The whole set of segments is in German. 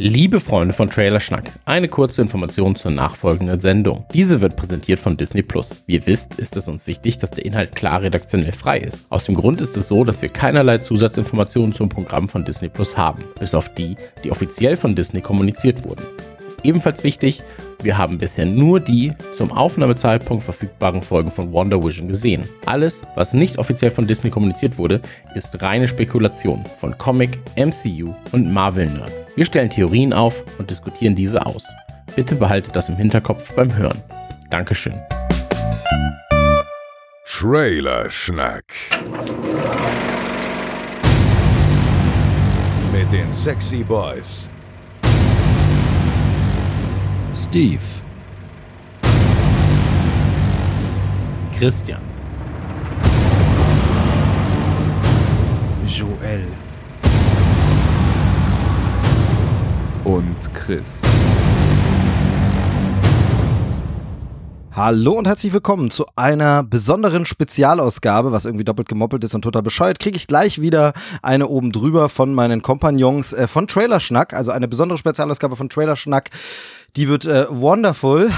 Liebe Freunde von Trailer Schnack, eine kurze Information zur nachfolgenden Sendung. Diese wird präsentiert von Disney Plus. Wie ihr wisst, ist es uns wichtig, dass der Inhalt klar redaktionell frei ist. Aus dem Grund ist es so, dass wir keinerlei Zusatzinformationen zum Programm von Disney Plus haben, bis auf die, die offiziell von Disney kommuniziert wurden. Ebenfalls wichtig, wir haben bisher nur die zum Aufnahmezeitpunkt verfügbaren Folgen von Wonder Vision gesehen. Alles, was nicht offiziell von Disney kommuniziert wurde, ist reine Spekulation von Comic, MCU und Marvel-Nerds. Wir stellen Theorien auf und diskutieren diese aus. Bitte behaltet das im Hinterkopf beim Hören. Dankeschön. Trailer Schnack. Mit den Sexy Boys. Steve, Christian, Joel. und Chris. Hallo und herzlich willkommen zu einer besonderen Spezialausgabe, was irgendwie doppelt gemoppelt ist und total bescheuert. Kriege ich gleich wieder eine oben drüber von meinen Kompagnons äh, von Trailer Schnack, also eine besondere Spezialausgabe von Trailer Schnack. Die wird äh, wonderful.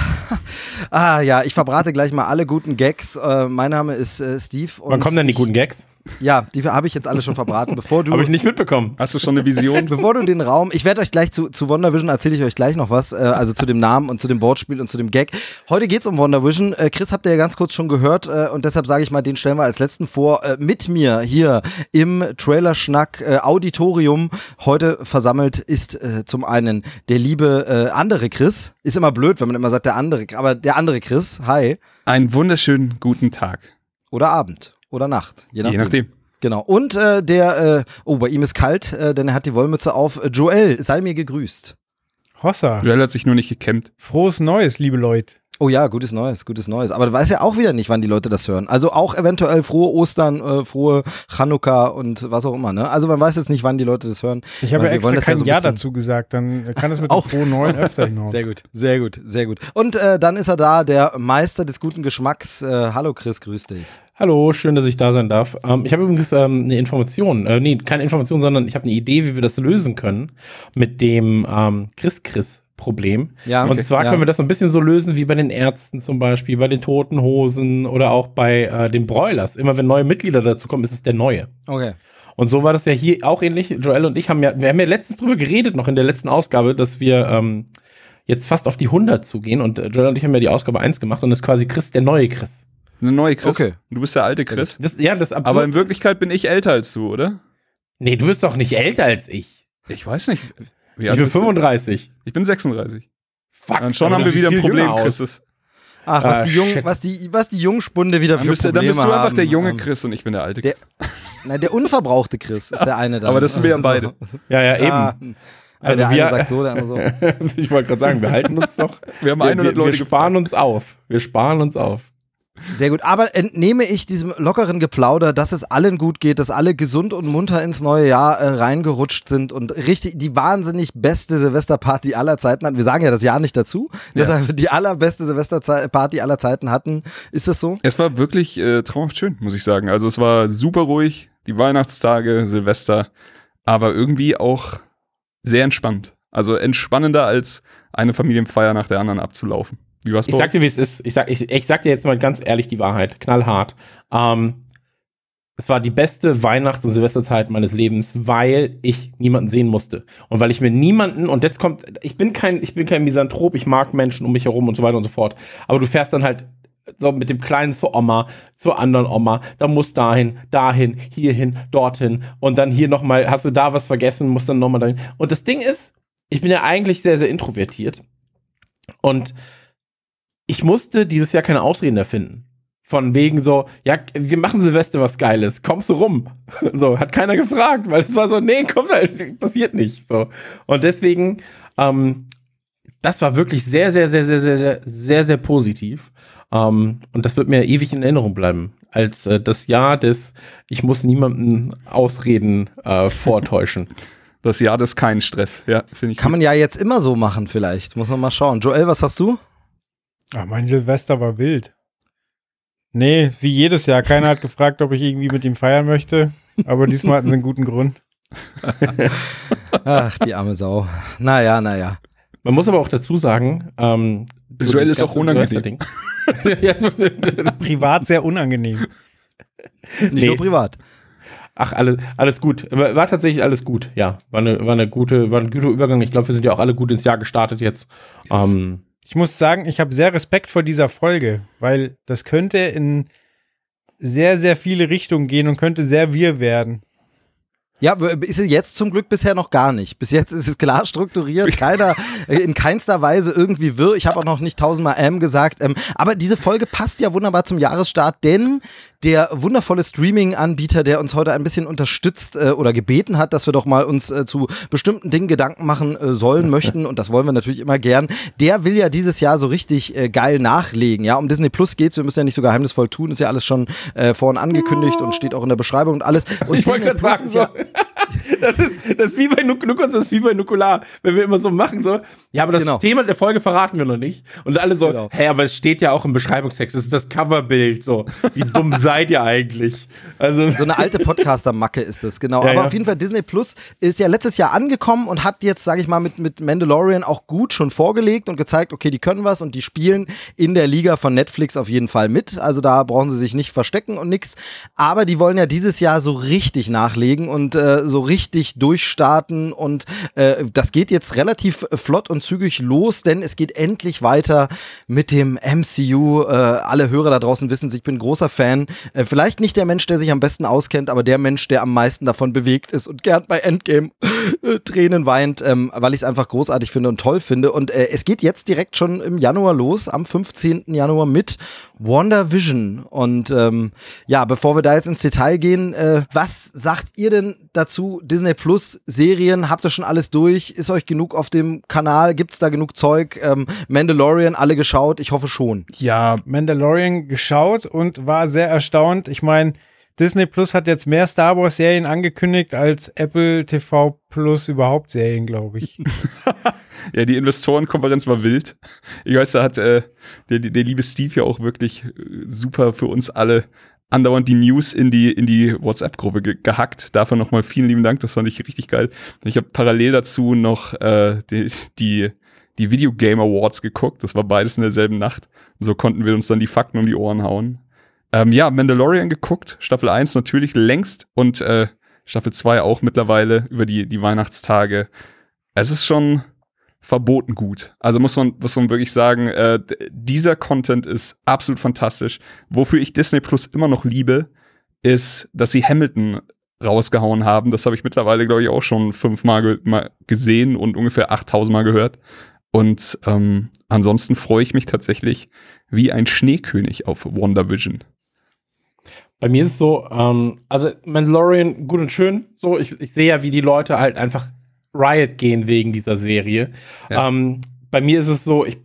ah ja, ich verbrate gleich mal alle guten Gags. Äh, mein Name ist äh, Steve. Und wann kommen denn die guten Gags? Ja, die habe ich jetzt alle schon verbraten. Bevor du Habe ich nicht mitbekommen. Hast du schon eine Vision? Bevor du den Raum, ich werde euch gleich zu, zu WandaVision erzähle ich euch gleich noch was, äh, also zu dem Namen und zu dem Wortspiel und zu dem Gag. Heute geht's um WandaVision. Äh, Chris habt ihr ja ganz kurz schon gehört äh, und deshalb sage ich mal, den stellen wir als letzten vor. Äh, mit mir hier im Trailer-Schnack äh, Auditorium heute versammelt ist äh, zum einen der liebe äh, andere Chris. Ist immer blöd, wenn man immer sagt der andere, aber der andere Chris. Hi. Einen wunderschönen guten Tag. Oder Abend. Oder Nacht. Je nachdem. Je nachdem. Genau. Und äh, der, äh, oh, bei ihm ist kalt, äh, denn er hat die Wollmütze auf. Äh, Joel, sei mir gegrüßt. Hossa. Joel hat sich nur nicht gekämmt. Frohes Neues, liebe Leute. Oh ja, gutes Neues, gutes Neues. Aber du weißt ja auch wieder nicht, wann die Leute das hören. Also auch eventuell frohe Ostern, äh, frohe Chanukka und was auch immer. Ne? Also man weiß jetzt nicht, wann die Leute das hören. Ich habe ja wir extra wollen das ja kein so Ja dazu gesagt, dann kann es mit Auch. dem frohen Neuen öfter hinaus. Sehr gut, sehr gut, sehr gut. Und äh, dann ist er da, der Meister des guten Geschmacks. Äh, hallo Chris, grüß dich. Hallo, schön, dass ich da sein darf. Ähm, ich habe übrigens ähm, eine Information, äh, nee, keine Information, sondern ich habe eine Idee, wie wir das lösen können mit dem ähm, Chris-Chris-Problem. Ja, Und okay. zwar Ja. können wir das so ein bisschen so lösen wie bei den Ärzten zum Beispiel, bei den Toten Hosen oder auch bei äh, den Broilers. Immer wenn neue Mitglieder dazu kommen, ist es der neue. Okay. Und so war das ja hier auch ähnlich. Joel und ich haben ja, wir haben ja letztens drüber geredet, noch in der letzten Ausgabe, dass wir ähm, jetzt fast auf die 100 zugehen. Und äh, Joel und ich haben ja die Ausgabe 1 gemacht und das ist quasi Chris, der neue Chris. Eine neue Chris. Okay. Du bist der alte Chris. Das, ja, das ist absurd. Aber in Wirklichkeit bin ich älter als du, oder? nee, du bist doch nicht älter als ich. Ich weiß nicht. Wie ich bin bist du? 35. Ich bin 36. Fuck. Dann schon haben wir wieder ein Problem. Chris. Ach, was Ah, die shit. was die, was die Jungspunde wieder Dann für bist, du- dann Probleme bist du einfach haben. der junge Ähm, Chris und ich bin der alte der- Chris. Nein, der unverbrauchte Chris ist der eine dann. Aber das sind wir ja beide. Ja, ja, eben. Ah, Also der wir- eine sagt so, der andere so. ich wollte gerade sagen, wir halten uns doch. Wir haben Wir, 100 wir, Leute wir sparen uns auf. Wir sparen uns auf. Sehr gut. Aber entnehme ich diesem lockeren Geplauder, dass es allen gut geht, dass alle gesund und munter ins neue Jahr äh, reingerutscht sind und richtig die wahnsinnig beste Silvesterparty aller Zeiten hatten. Wir sagen ja das Jahr nicht dazu. Deshalb die allerbeste Silvesterparty aller Zeiten hatten. Ist das so? Es war wirklich äh, traumhaft schön, muss ich sagen. Also es war super ruhig, die Weihnachtstage, Silvester, aber irgendwie auch sehr entspannt. Also entspannender als eine Familienfeier nach der anderen abzulaufen. Wie war's Ich sag dir, wie es ist. Ich sag, ich, ich sag dir jetzt mal ganz ehrlich die Wahrheit. Knallhart. Ähm, es war die beste Weihnachts- und Silvesterzeit meines Lebens, weil ich niemanden sehen musste. Und weil ich mir niemanden, und jetzt kommt, ich bin kein, ich bin kein Misanthrop, ich mag Menschen um mich herum und so weiter und so fort. Aber du fährst dann halt so mit dem Kleinen zur Oma, zur anderen Oma, da muss dahin, dahin, hierhin, dorthin und dann hier nochmal, hast du da was vergessen, musst dann nochmal dahin. Und das Ding ist, ich bin ja eigentlich sehr, sehr introvertiert. Und ich musste dieses Jahr keine Ausreden erfinden. Von wegen so, ja, wir machen Silvester was Geiles, kommst du rum? So, hat keiner gefragt, weil es war so, nee, kommt halt, passiert nicht. So. Und deswegen, ähm, das war wirklich sehr, sehr, sehr, sehr, sehr, sehr, sehr, sehr positiv. Ähm, und das wird mir ewig in Erinnerung bleiben. Als äh, das Jahr des, ich muss niemanden Ausreden äh, vortäuschen. Das Jahr des keinen Stress. Ja, finde ich. Kann gut. man ja jetzt immer so machen, vielleicht. Muss man mal schauen. Joel, was hast du? Ach, mein Silvester war wild. Nee, wie jedes Jahr. Keiner hat gefragt, ob ich irgendwie mit ihm feiern möchte. Aber diesmal hatten sie einen guten Grund. Ach, die arme Sau. Naja, naja. Man muss aber auch dazu sagen, ähm, so Joel ist auch unangenehm. Privat sehr unangenehm. Nicht Nee. nur privat. Ach, alles, alles gut. War, war tatsächlich alles gut, ja. War eine, war eine gute, war ein guter Übergang. Ich glaube, wir sind ja auch alle gut ins Jahr gestartet jetzt. Ähm, Ich muss sagen, ich habe sehr Respekt vor dieser Folge, weil das könnte in sehr, sehr viele Richtungen gehen und könnte sehr wirr werden. Ja, ist es jetzt zum Glück bisher noch gar nicht. Bis jetzt ist es klar strukturiert, keiner, äh, in keinster Weise irgendwie wirr. Ich habe auch noch nicht tausendmal M gesagt. Ähm, aber diese Folge passt ja wunderbar zum Jahresstart, denn der wundervolle Streaming-Anbieter, der uns heute ein bisschen unterstützt äh, oder gebeten hat, dass wir doch mal uns äh, zu bestimmten Dingen Gedanken machen äh, sollen, möchten, und das wollen wir natürlich immer gern, der will ja dieses Jahr so richtig äh, geil nachlegen. Ja, um Disney Plus geht's, wir müssen ja nicht so geheimnisvoll tun, ist ja alles schon äh, vorhin angekündigt und steht auch in der Beschreibung und alles. Und ich wollte gerade sagen, ja- so. Das ist, das ist wie bei Nukular, das ist wie bei Nukular, wenn wir immer so machen, so, ja, aber das Genau. Thema der Folge verraten wir noch nicht. Und alle so, Genau. hä, aber es steht ja auch im Beschreibungstext, das ist das Coverbild, so, wie dumm seid ihr eigentlich? Also, So eine alte Podcaster-Macke ist das, genau. Ja, Aber ja. auf jeden Fall, Disney Plus ist ja letztes Jahr angekommen und hat jetzt, sage ich mal, mit, mit Mandalorian auch gut schon vorgelegt und gezeigt, okay, die können was und die spielen in der Liga von Netflix auf jeden Fall mit. Also da brauchen sie sich nicht verstecken und nix. Aber die wollen ja dieses Jahr so richtig nachlegen und äh, so richtig durchstarten und äh, das geht jetzt relativ flott und zügig los, denn es geht endlich weiter mit dem MCU. Äh, alle Hörer da draußen wissen, ich bin großer Fan. Äh, vielleicht nicht der Mensch, der sich am besten auskennt, aber der Mensch, der am meisten davon bewegt ist und gern bei Endgame äh, Tränen weint, ähm, weil ich es einfach großartig finde und toll finde. Und äh, es geht jetzt direkt schon im Januar los, am 15. Januar mit WandaVision. Und ähm, ja, bevor wir da jetzt ins Detail gehen, äh, was sagt ihr denn dazu? Disney Plus Serien, habt ihr schon alles durch? Ist euch genug auf dem Kanal? Gibt's da genug Zeug? Ähm, Mandalorian, alle geschaut? Ich hoffe schon. Ja, Mandalorian geschaut und war sehr erstaunt. Ich meine, Disney Plus hat jetzt mehr Star Wars Serien angekündigt als Apple TV Plus überhaupt Serien, glaube ich. Ja, die Investorenkonferenz war wild. Ich weiß, da hat äh, der, der liebe Steve ja auch wirklich äh, super für uns alle andauernd die News in die, in die WhatsApp-Gruppe ge gehackt. Dafür nochmal vielen lieben Dank, das fand ich richtig geil. Ich habe parallel dazu noch äh, die, die, die Video Game Awards geguckt. Das war beides in derselben Nacht. So konnten wir uns dann die Fakten um die Ohren hauen. Ähm, ja, Mandalorian geguckt, Staffel 1 natürlich längst und äh, Staffel 2 auch mittlerweile über die, die Weihnachtstage. Es ist schon verboten gut. Also muss man, muss man wirklich sagen, äh, dieser Content ist absolut fantastisch. Wofür ich Disney Plus immer noch liebe, ist, dass sie Hamilton rausgehauen haben. Das habe ich mittlerweile, glaube ich, auch schon fünfmal ge gesehen und ungefähr 8000 Mal gehört. Und ähm, ansonsten freue ich mich tatsächlich wie ein Schneekönig auf WandaVision. Bei mir ist es so, ähm, also Mandalorian gut und schön. So, ich, ich sehe ja, wie die Leute halt einfach Riot gehen wegen dieser Serie. Ja. Ähm, bei mir ist es so, ich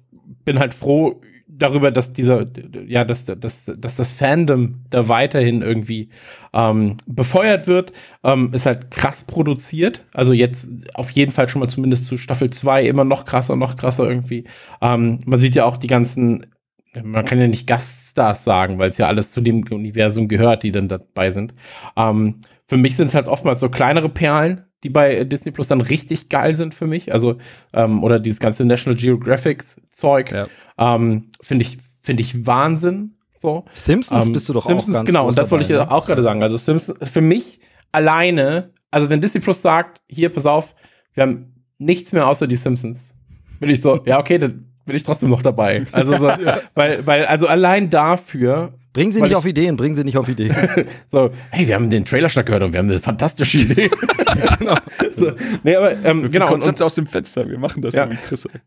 bin halt froh darüber, dass dieser, ja, dass, dass, dass das Fandom da weiterhin irgendwie ähm, befeuert wird. Ähm, ist halt krass produziert. Also jetzt auf jeden Fall schon mal zumindest zu Staffel 2 immer noch krasser, noch krasser irgendwie. Ähm, man sieht ja auch die ganzen man kann ja nicht Gaststars sagen, weil es ja alles zu dem Universum gehört, die dann dabei sind. Ähm, für mich sind es halt oftmals so kleinere Perlen, die bei Disney Plus dann richtig geil sind für mich. Also, ähm, oder dieses ganze National Geographic-Zeug. Ja. Ähm, Finde ich, finde ich Wahnsinn. So. Simpsons Ähm, bist du doch Simpsons, auch ganz genau, und das wollte ich ja auch gerade sagen. Also Simpsons, für mich alleine, also wenn Disney Plus sagt, hier, pass auf, wir haben nichts mehr außer die Simpsons, bin ich so, ja, okay, dann bin ich trotzdem noch dabei. Also so, weil, weil, also allein dafür, Bringen sie nicht ich- auf Ideen, bringen sie nicht auf Ideen. so, hey, wir haben den Trailer schon gehört und wir haben eine fantastische Idee. so, nee, aber, ähm, genau, und, und, Konzept aus dem Fenster, wir machen das Ja. so wie Chris sagt.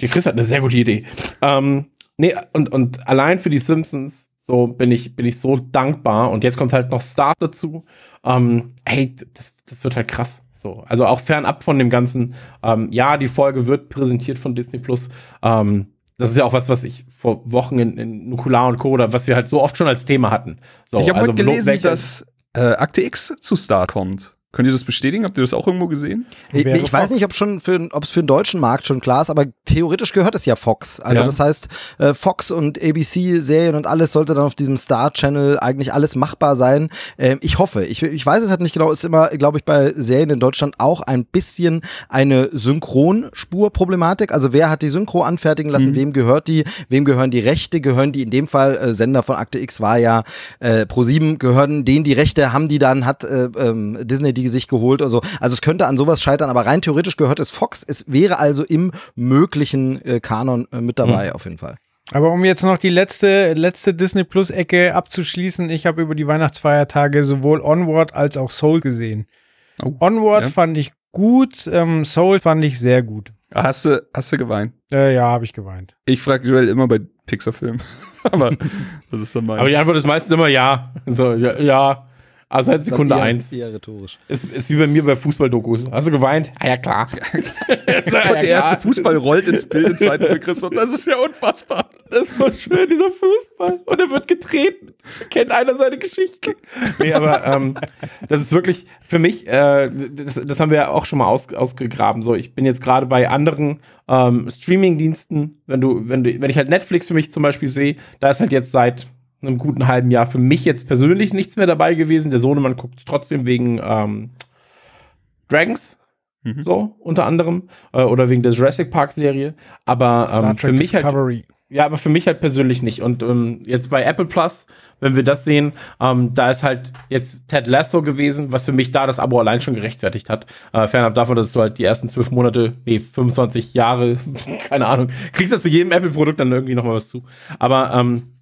die Chris hat eine sehr gute Idee. Ähm, nee, und, und allein für die Simpsons, so bin ich, bin ich so dankbar. Und jetzt kommt halt noch Star dazu. Ähm, hey, das, das wird halt krass. So, also auch fernab von dem ganzen, ähm, ja, die Folge wird präsentiert von Disney Plus. Ähm, das ist ja auch was, was ich vor Wochen in, in Nukular und Co. oder was wir halt so oft schon als Thema hatten. So, ich habe also heute gelesen, dass äh, Akte X zu Star kommt. Könnt ihr das bestätigen? Habt ihr das auch irgendwo gesehen? Ich, ich weiß nicht, ob schon für, ob es für den deutschen Markt schon klar ist, aber theoretisch gehört es ja Fox. Also Ja. das heißt, äh, Fox und ABC-Serien und alles sollte dann auf diesem Star-Channel eigentlich alles machbar sein. Ähm, ich hoffe. Ich, ich weiß es halt nicht genau. Ist immer, glaube ich, bei Serien in Deutschland auch ein bisschen eine Synchronspur-Problematik. Also wer hat die Synchro anfertigen lassen? Wem gehört die? Wem gehören die Rechte? Gehören die in dem Fall äh, Sender von Akte X war ja äh, Pro7 gehören denen die Rechte, haben die dann, hat äh, ähm, Disney die sich geholt oder so. Also es könnte an sowas scheitern, aber rein theoretisch gehört es Fox. Es wäre also im möglichen äh, Kanon äh, mit dabei, auf jeden Fall. Aber um jetzt noch die letzte, letzte Disney Plus Ecke abzuschließen, ich habe über die Weihnachtsfeiertage sowohl Onward als auch Soul gesehen. Oh, Onward ja. fand ich gut, ähm, Soul fand ich sehr gut. Hast du, hast du geweint? Äh, ja, habe ich geweint. Ich frage Joel immer bei Pixar-Filmen. Aber das ist dann mein. Aber die Antwort ist meistens immer ja. So, ja, ja. Also seit Sekunde eher, eins. Eher rhetorisch. Ist, ist wie bei mir bei Fußballdokus. Hast du geweint? Ah ja, klar. und der erste Fußball rollt ins Bild in Zeiten für Christoph. Das ist ja unfassbar. Das ist so schön, dieser Fußball. Und er wird getreten. Kennt einer seine Geschichte? Nee, aber ähm, das ist wirklich für mich, äh, das, das haben wir ja auch schon mal aus, ausgegraben. So, ich bin jetzt gerade bei anderen ähm, Streaming-Diensten, wenn du, wenn du, wenn ich halt Netflix für mich zum Beispiel sehe, da ist halt jetzt seit einem guten halben Jahr für mich jetzt persönlich nichts mehr dabei gewesen. Der Sohnemann guckt trotzdem wegen ähm, Dragons. Mhm. So, unter anderem. Äh, oder wegen der Jurassic Park-Serie. Aber Star ähm, für mich halt. Discovery. Ja, aber für mich halt persönlich nicht. Und ähm, jetzt bei Apple Plus, wenn wir das sehen, ähm, da ist halt jetzt Ted Lasso gewesen, was für mich da das Abo allein schon gerechtfertigt hat. Äh, fernab davon, dass du halt die ersten zwölf Monate, nee, 25 Jahre, keine Ahnung, kriegst du zu jedem Apple-Produkt dann irgendwie nochmal was zu. Aber ähm,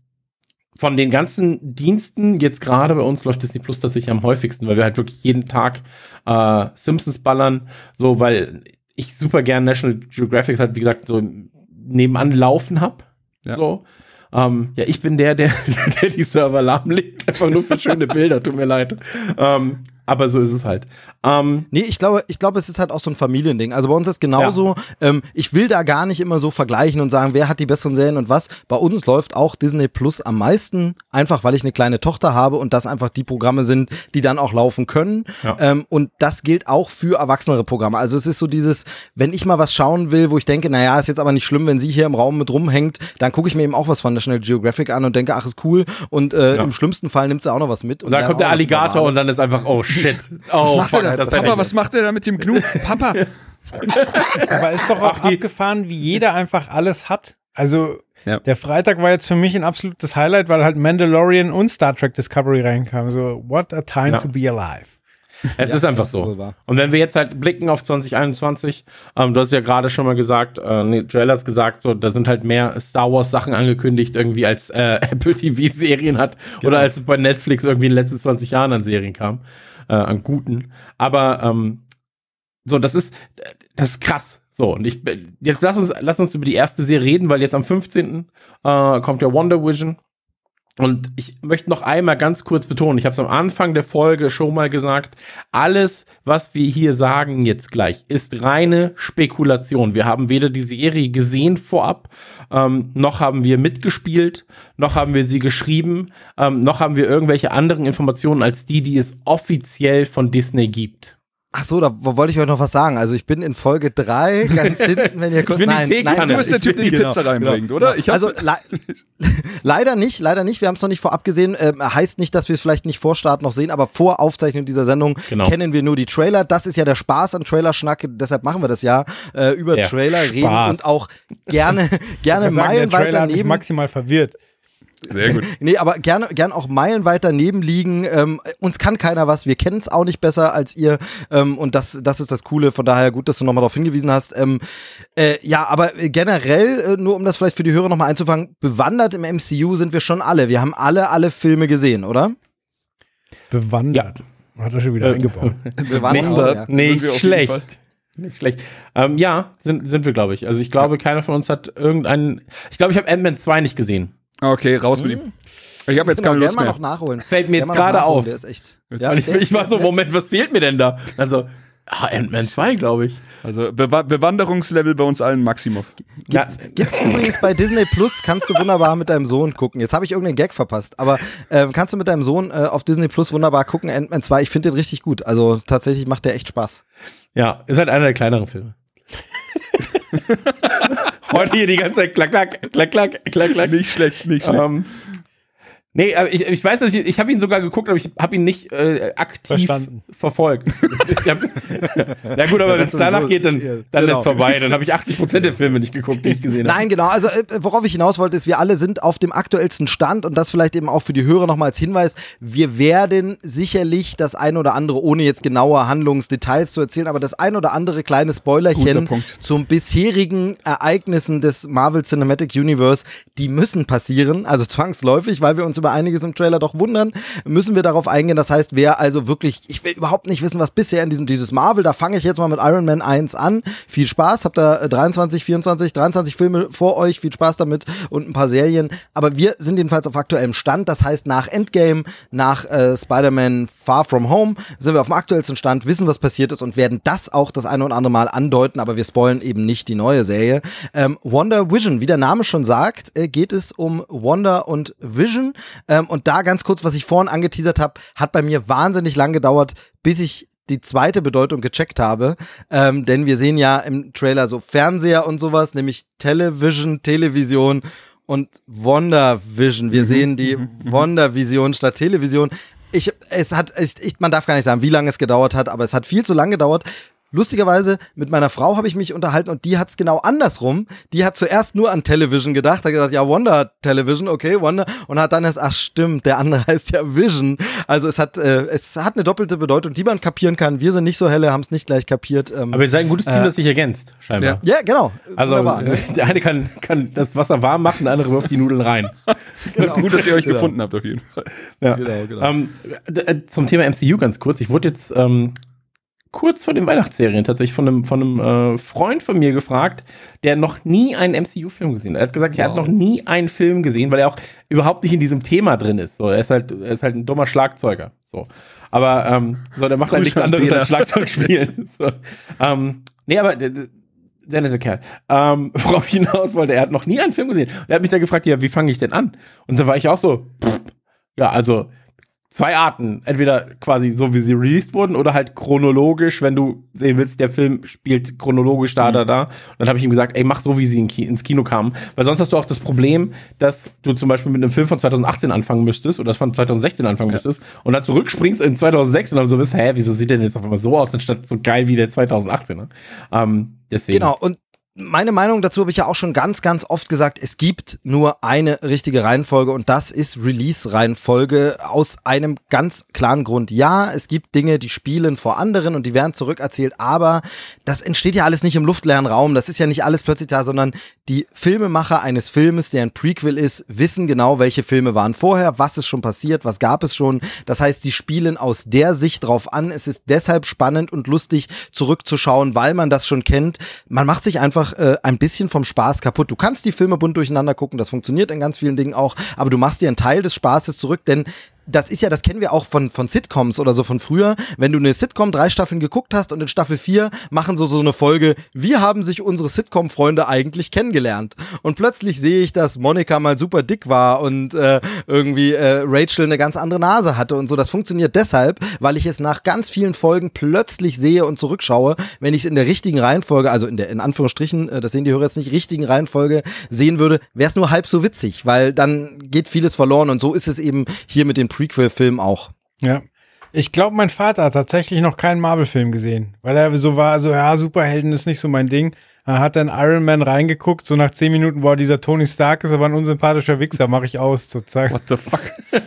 von den ganzen Diensten, jetzt gerade bei uns läuft Disney Plus tatsächlich am häufigsten, weil wir halt wirklich jeden Tag äh, Simpsons ballern, so, weil ich super gern National Geographic halt, wie gesagt, so nebenan laufen hab. Ja. So. Ähm, ja, ich bin der, der, der die Server lahmlegt. Einfach nur für schöne Bilder, tut mir leid. Ähm, aber so ist es halt. Ähm, Nee, ich glaube, ich glaube, es ist halt auch so ein Familiending. Also bei uns ist genauso, ähm, ich will da gar nicht immer so vergleichen und sagen, wer hat die besseren Serien und was. Bei uns läuft auch Disney Plus am meisten, einfach weil ich eine kleine Tochter habe und das einfach die Programme sind, die dann auch laufen können. Ja. Ähm, und das gilt auch für erwachsenere Programme. Also es ist so dieses, wenn ich mal was schauen will, wo ich denke, naja, ist jetzt aber nicht schlimm, wenn sie hier im Raum mit rumhängt, dann gucke ich mir eben auch was von National Geographic an und denke, ach, ist cool. Und äh, Ja. im schlimmsten Fall nimmt sie auch noch was mit. und dann kommt der Alligator und dann ist einfach, oh shit. Oh, Was macht fuck, er da? Papa, was macht er da mit dem Gnu? Papa. Aber ist doch auch Ach, abgefahren, wie jeder einfach alles hat. Also Ja. der Freitag war jetzt für mich ein absolutes Highlight, weil halt Mandalorian und Star Trek Discovery reinkamen. So, what a time Ja. to be alive. Es Ja, ist einfach ist so. Und wenn wir jetzt halt blicken auf 2021, ähm, du hast ja gerade schon mal gesagt, äh, nee, Joel hat's gesagt, so, da sind halt mehr Star Wars Sachen angekündigt, irgendwie als äh, Apple TV Serien hat oder als es bei Netflix irgendwie in den letzten 20 Jahren an Serien kam, äh, an guten. Aber ähm, so, das ist, das ist krass. So, und ich, jetzt lass uns, lass uns über die erste Serie reden, weil jetzt am 15. Äh, kommt ja Wonder Vision. Und ich möchte noch einmal ganz kurz betonen, ich habe es am Anfang der Folge schon mal gesagt, alles, was wir hier sagen jetzt gleich, ist reine Spekulation. Wir haben weder die Serie gesehen vorab, ähm, noch haben wir mitgespielt, noch haben wir sie geschrieben, ähm, noch haben wir irgendwelche anderen Informationen als die, die es offiziell von Disney gibt. Ach so, da wo- wollte ich euch noch was sagen. Also ich bin in Folge 3 ganz hinten, wenn ihr kurz bin die nein, Teekanne. nein, Du bist der Typ, der die Genau, Pizza reinbringt, oder? Ich hab's- also le leider nicht, leider nicht. Wir haben es noch nicht vorab gesehen. Ähm, heißt nicht, dass wir es vielleicht nicht vor Start noch sehen, aber vor Aufzeichnung dieser Sendung Genau. kennen wir nur die Trailer. Das ist ja der Spaß an Trailerschnack. Deshalb machen wir das ja äh, über Der Trailer reden Spaß. und auch gerne, gerne Ich meilenweit Trailer hat mich daneben. maximal verwirrt. Sehr gut. Nee, aber gerne, gern auch meilenweit daneben liegen. Ähm, uns kann keiner was, wir kennen es auch nicht besser als ihr. Ähm, und das, das ist das Coole. Von daher gut, dass du nochmal darauf hingewiesen hast. Ähm, äh, ja, aber generell, äh, nur um das vielleicht für die Hörer nochmal einzufangen, bewandert im MCU sind wir schon alle. Wir haben alle, alle Filme gesehen, oder? Bewandert. Hat er schon wieder Äh, eingebaut. Bewandert, Bewandert. ja. Nicht schlecht. Nicht schlecht. Ähm, ja, sind, sind wir, glaube ich. Also ich glaube, keiner von uns hat irgendeinen. Ich glaube, ich habe Ant-Man 2 nicht gesehen. Okay, raus mit ihm. Ich habe jetzt Genau, keine Lust mal mehr. noch nachholen. Fällt mir jetzt gerade auf. Der ist echt. Ja, ich, der ist- ich war so, Moment, was fehlt mir denn da? Also, Ah, Ant-Man 2, glaube ich. Also Bewa Bewanderungslevel bei uns allen Maximum. Ja, Gibt's übrigens bei Disney Plus, kannst du wunderbar mit deinem Sohn gucken. Jetzt habe ich irgendeinen Gag verpasst, aber ähm, kannst du mit deinem Sohn äh, auf Disney Plus wunderbar gucken, Ant-Man 2. Ich finde den richtig gut. Also tatsächlich macht der echt Spaß. ja, ist halt einer der kleineren Filme. Heute hier die ganze Zeit klack, klack, klack, klack, klack, klack. Nicht schlecht, nicht schlecht. Ähm, nee, aber ich, ich weiß, dass ich, ich habe ihn sogar geguckt, aber ich habe ihn nicht äh, aktiv Verstanden. verfolgt. ich hab, ja gut, aber wenn es danach geht, dann, dann genau. ist vorbei. Dann habe ich 80% der Filme nicht geguckt, die ich gesehen habe. Nein, genau. Also, äh, worauf ich hinaus wollte, ist, wir alle sind auf dem aktuellsten Stand und das vielleicht eben auch für die Hörer nochmal als Hinweis. Wir werden sicherlich das ein oder andere, ohne jetzt genaue Handlungsdetails zu erzählen, aber das ein oder andere kleine Spoilerchen zum bisherigen Ereignissen des Marvel Cinematic Universe, die müssen passieren, also zwangsläufig, weil wir uns über einiges im Trailer doch wundern, müssen wir darauf eingehen. Das heißt, wer also wirklich, ich will überhaupt nicht wissen, was bisher in diesem, dieses Marvel, da fange ich jetzt mal mit Iron Man 1 an. Viel Spaß, habt äh, 23, 24, 23 Filme vor euch, viel Spaß damit und ein paar Serien. Aber wir sind jedenfalls auf aktuellem Stand. Das heißt, nach Endgame, nach äh, Spider-Man Far From Home sind wir auf dem aktuellsten Stand, wissen, was passiert ist und werden das auch das eine oder andere Mal andeuten, aber wir spoilen eben nicht die neue Serie. Ähm, Wonder Vision, wie der Name schon sagt, äh, geht es um Wonder und Vision. Ähm, und da ganz kurz, was ich vorhin angeteasert habe, hat bei mir wahnsinnig lang gedauert, bis ich die zweite Bedeutung gecheckt habe, ähm, denn wir sehen ja im Trailer so Fernseher und sowas, nämlich Television, Television und WandaVision. Wir sehen die WandaVision statt Television. Ich, es hat, ich, man darf gar nicht sagen, wie lange es gedauert hat, aber es hat viel zu lange gedauert. Lustigerweise, mit meiner Frau habe ich mich unterhalten und die hat es genau andersrum. Die hat zuerst nur an Television gedacht, hat gedacht, ja, Wonder Television, okay, Wonder. Und hat dann erst, ach stimmt, der andere heißt ja Vision. Also es hat, äh, es hat eine doppelte Bedeutung, die man kapieren kann. Wir sind nicht so helle, haben es nicht gleich kapiert. Ähm, Aber ihr seid ein gutes Team, Äh, das sich ergänzt, scheinbar. ja, genau. Also Wunderbar, ne? der eine kann, kann das Wasser warm machen, der andere wirft die Nudeln rein. Genau. Gut, dass ihr euch Genau. gefunden habt, auf jeden Fall. Ja. Genau, genau. Ähm, äh, zum Thema MCU ganz kurz. Ich wurde jetzt ähm, kurz vor den Weihnachtsferien tatsächlich von einem, von einem äh, Freund von mir gefragt, der noch nie einen MCU-Film gesehen hat. Er hat gesagt, er hat noch nie einen Film gesehen, weil er auch überhaupt nicht in diesem Thema drin ist. So, er ist halt, er ist halt ein dummer Schlagzeuger. So. Aber ähm, so, der macht halt nichts an anderes als Schlagzeug spielen. so. ähm, nee, aber sehr netter Kerl. Ähm, worauf ich hinaus wollte, er hat noch nie einen Film gesehen. Und er hat mich dann gefragt, ja, wie fange ich denn an? Und dann war ich auch so, pff, ja, also zwei Arten. Entweder quasi so, wie sie released wurden, oder halt chronologisch, wenn du sehen willst, der Film spielt chronologisch da, da, da. Und dann habe ich ihm gesagt, ey, mach so, wie sie in Ki ins Kino kamen. Weil sonst hast du auch das Problem, dass du zum Beispiel mit einem Film von 2018 anfangen müsstest oder von 2016 anfangen müsstest und dann zurückspringst in 2006 und dann so bist, hä, wieso sieht der denn jetzt auf einmal so aus, anstatt so geil wie der 2018er? Ähm, deswegen. Genau, und meine Meinung dazu habe ich ja auch schon ganz, ganz oft gesagt, es gibt nur eine richtige Reihenfolge und das ist Release-Reihenfolge aus einem ganz klaren Grund. Ja, es gibt Dinge, die spielen vor anderen und die werden zurückerzählt, aber das entsteht ja alles nicht im luftleeren Raum. Das ist ja nicht alles plötzlich da, sondern die Filmemacher eines Filmes, der ein Prequel ist, wissen genau, welche Filme waren vorher, was ist schon passiert, was gab es schon. Das heißt, die spielen aus der Sicht drauf an. Es ist deshalb spannend und lustig zurückzuschauen, weil man das schon kennt. Man macht sich einfach äh, ein bisschen vom Spaß kaputt. Du kannst die Filme bunt durcheinander gucken, das funktioniert in ganz vielen Dingen auch, aber du machst dir einen Teil des Spaßes zurück, denn das ist ja, das kennen wir auch von, von Sitcoms oder so von früher. Wenn du eine Sitcom drei Staffeln geguckt hast und in Staffel 4 machen so, so eine Folge, wie haben sich unsere Sitcom-Freunde eigentlich kennengelernt? Und plötzlich sehe ich, dass Monika mal super dick war und äh, irgendwie äh, Rachel eine ganz andere Nase hatte und so. Das funktioniert deshalb, weil ich es nach ganz vielen Folgen plötzlich sehe und zurückschaue, wenn ich es in der richtigen Reihenfolge, also in der, in Anführungsstrichen, äh, das sehen die Hörer jetzt nicht, richtigen Reihenfolge sehen würde, wäre es nur halb so witzig, weil dann geht vieles verloren und so ist es eben hier mit den Prequel-Filmen auch. Ja. Ich glaube, mein Vater hat tatsächlich noch keinen Marvel-Film gesehen, weil er so war, so, ja, Superhelden ist nicht so mein Ding. Er hat dann Iron Man reingeguckt, so nach zehn Minuten, boah, dieser Tony Stark ist aber ein unsympathischer Wichser, mache ich aus, sozusagen. What the fuck?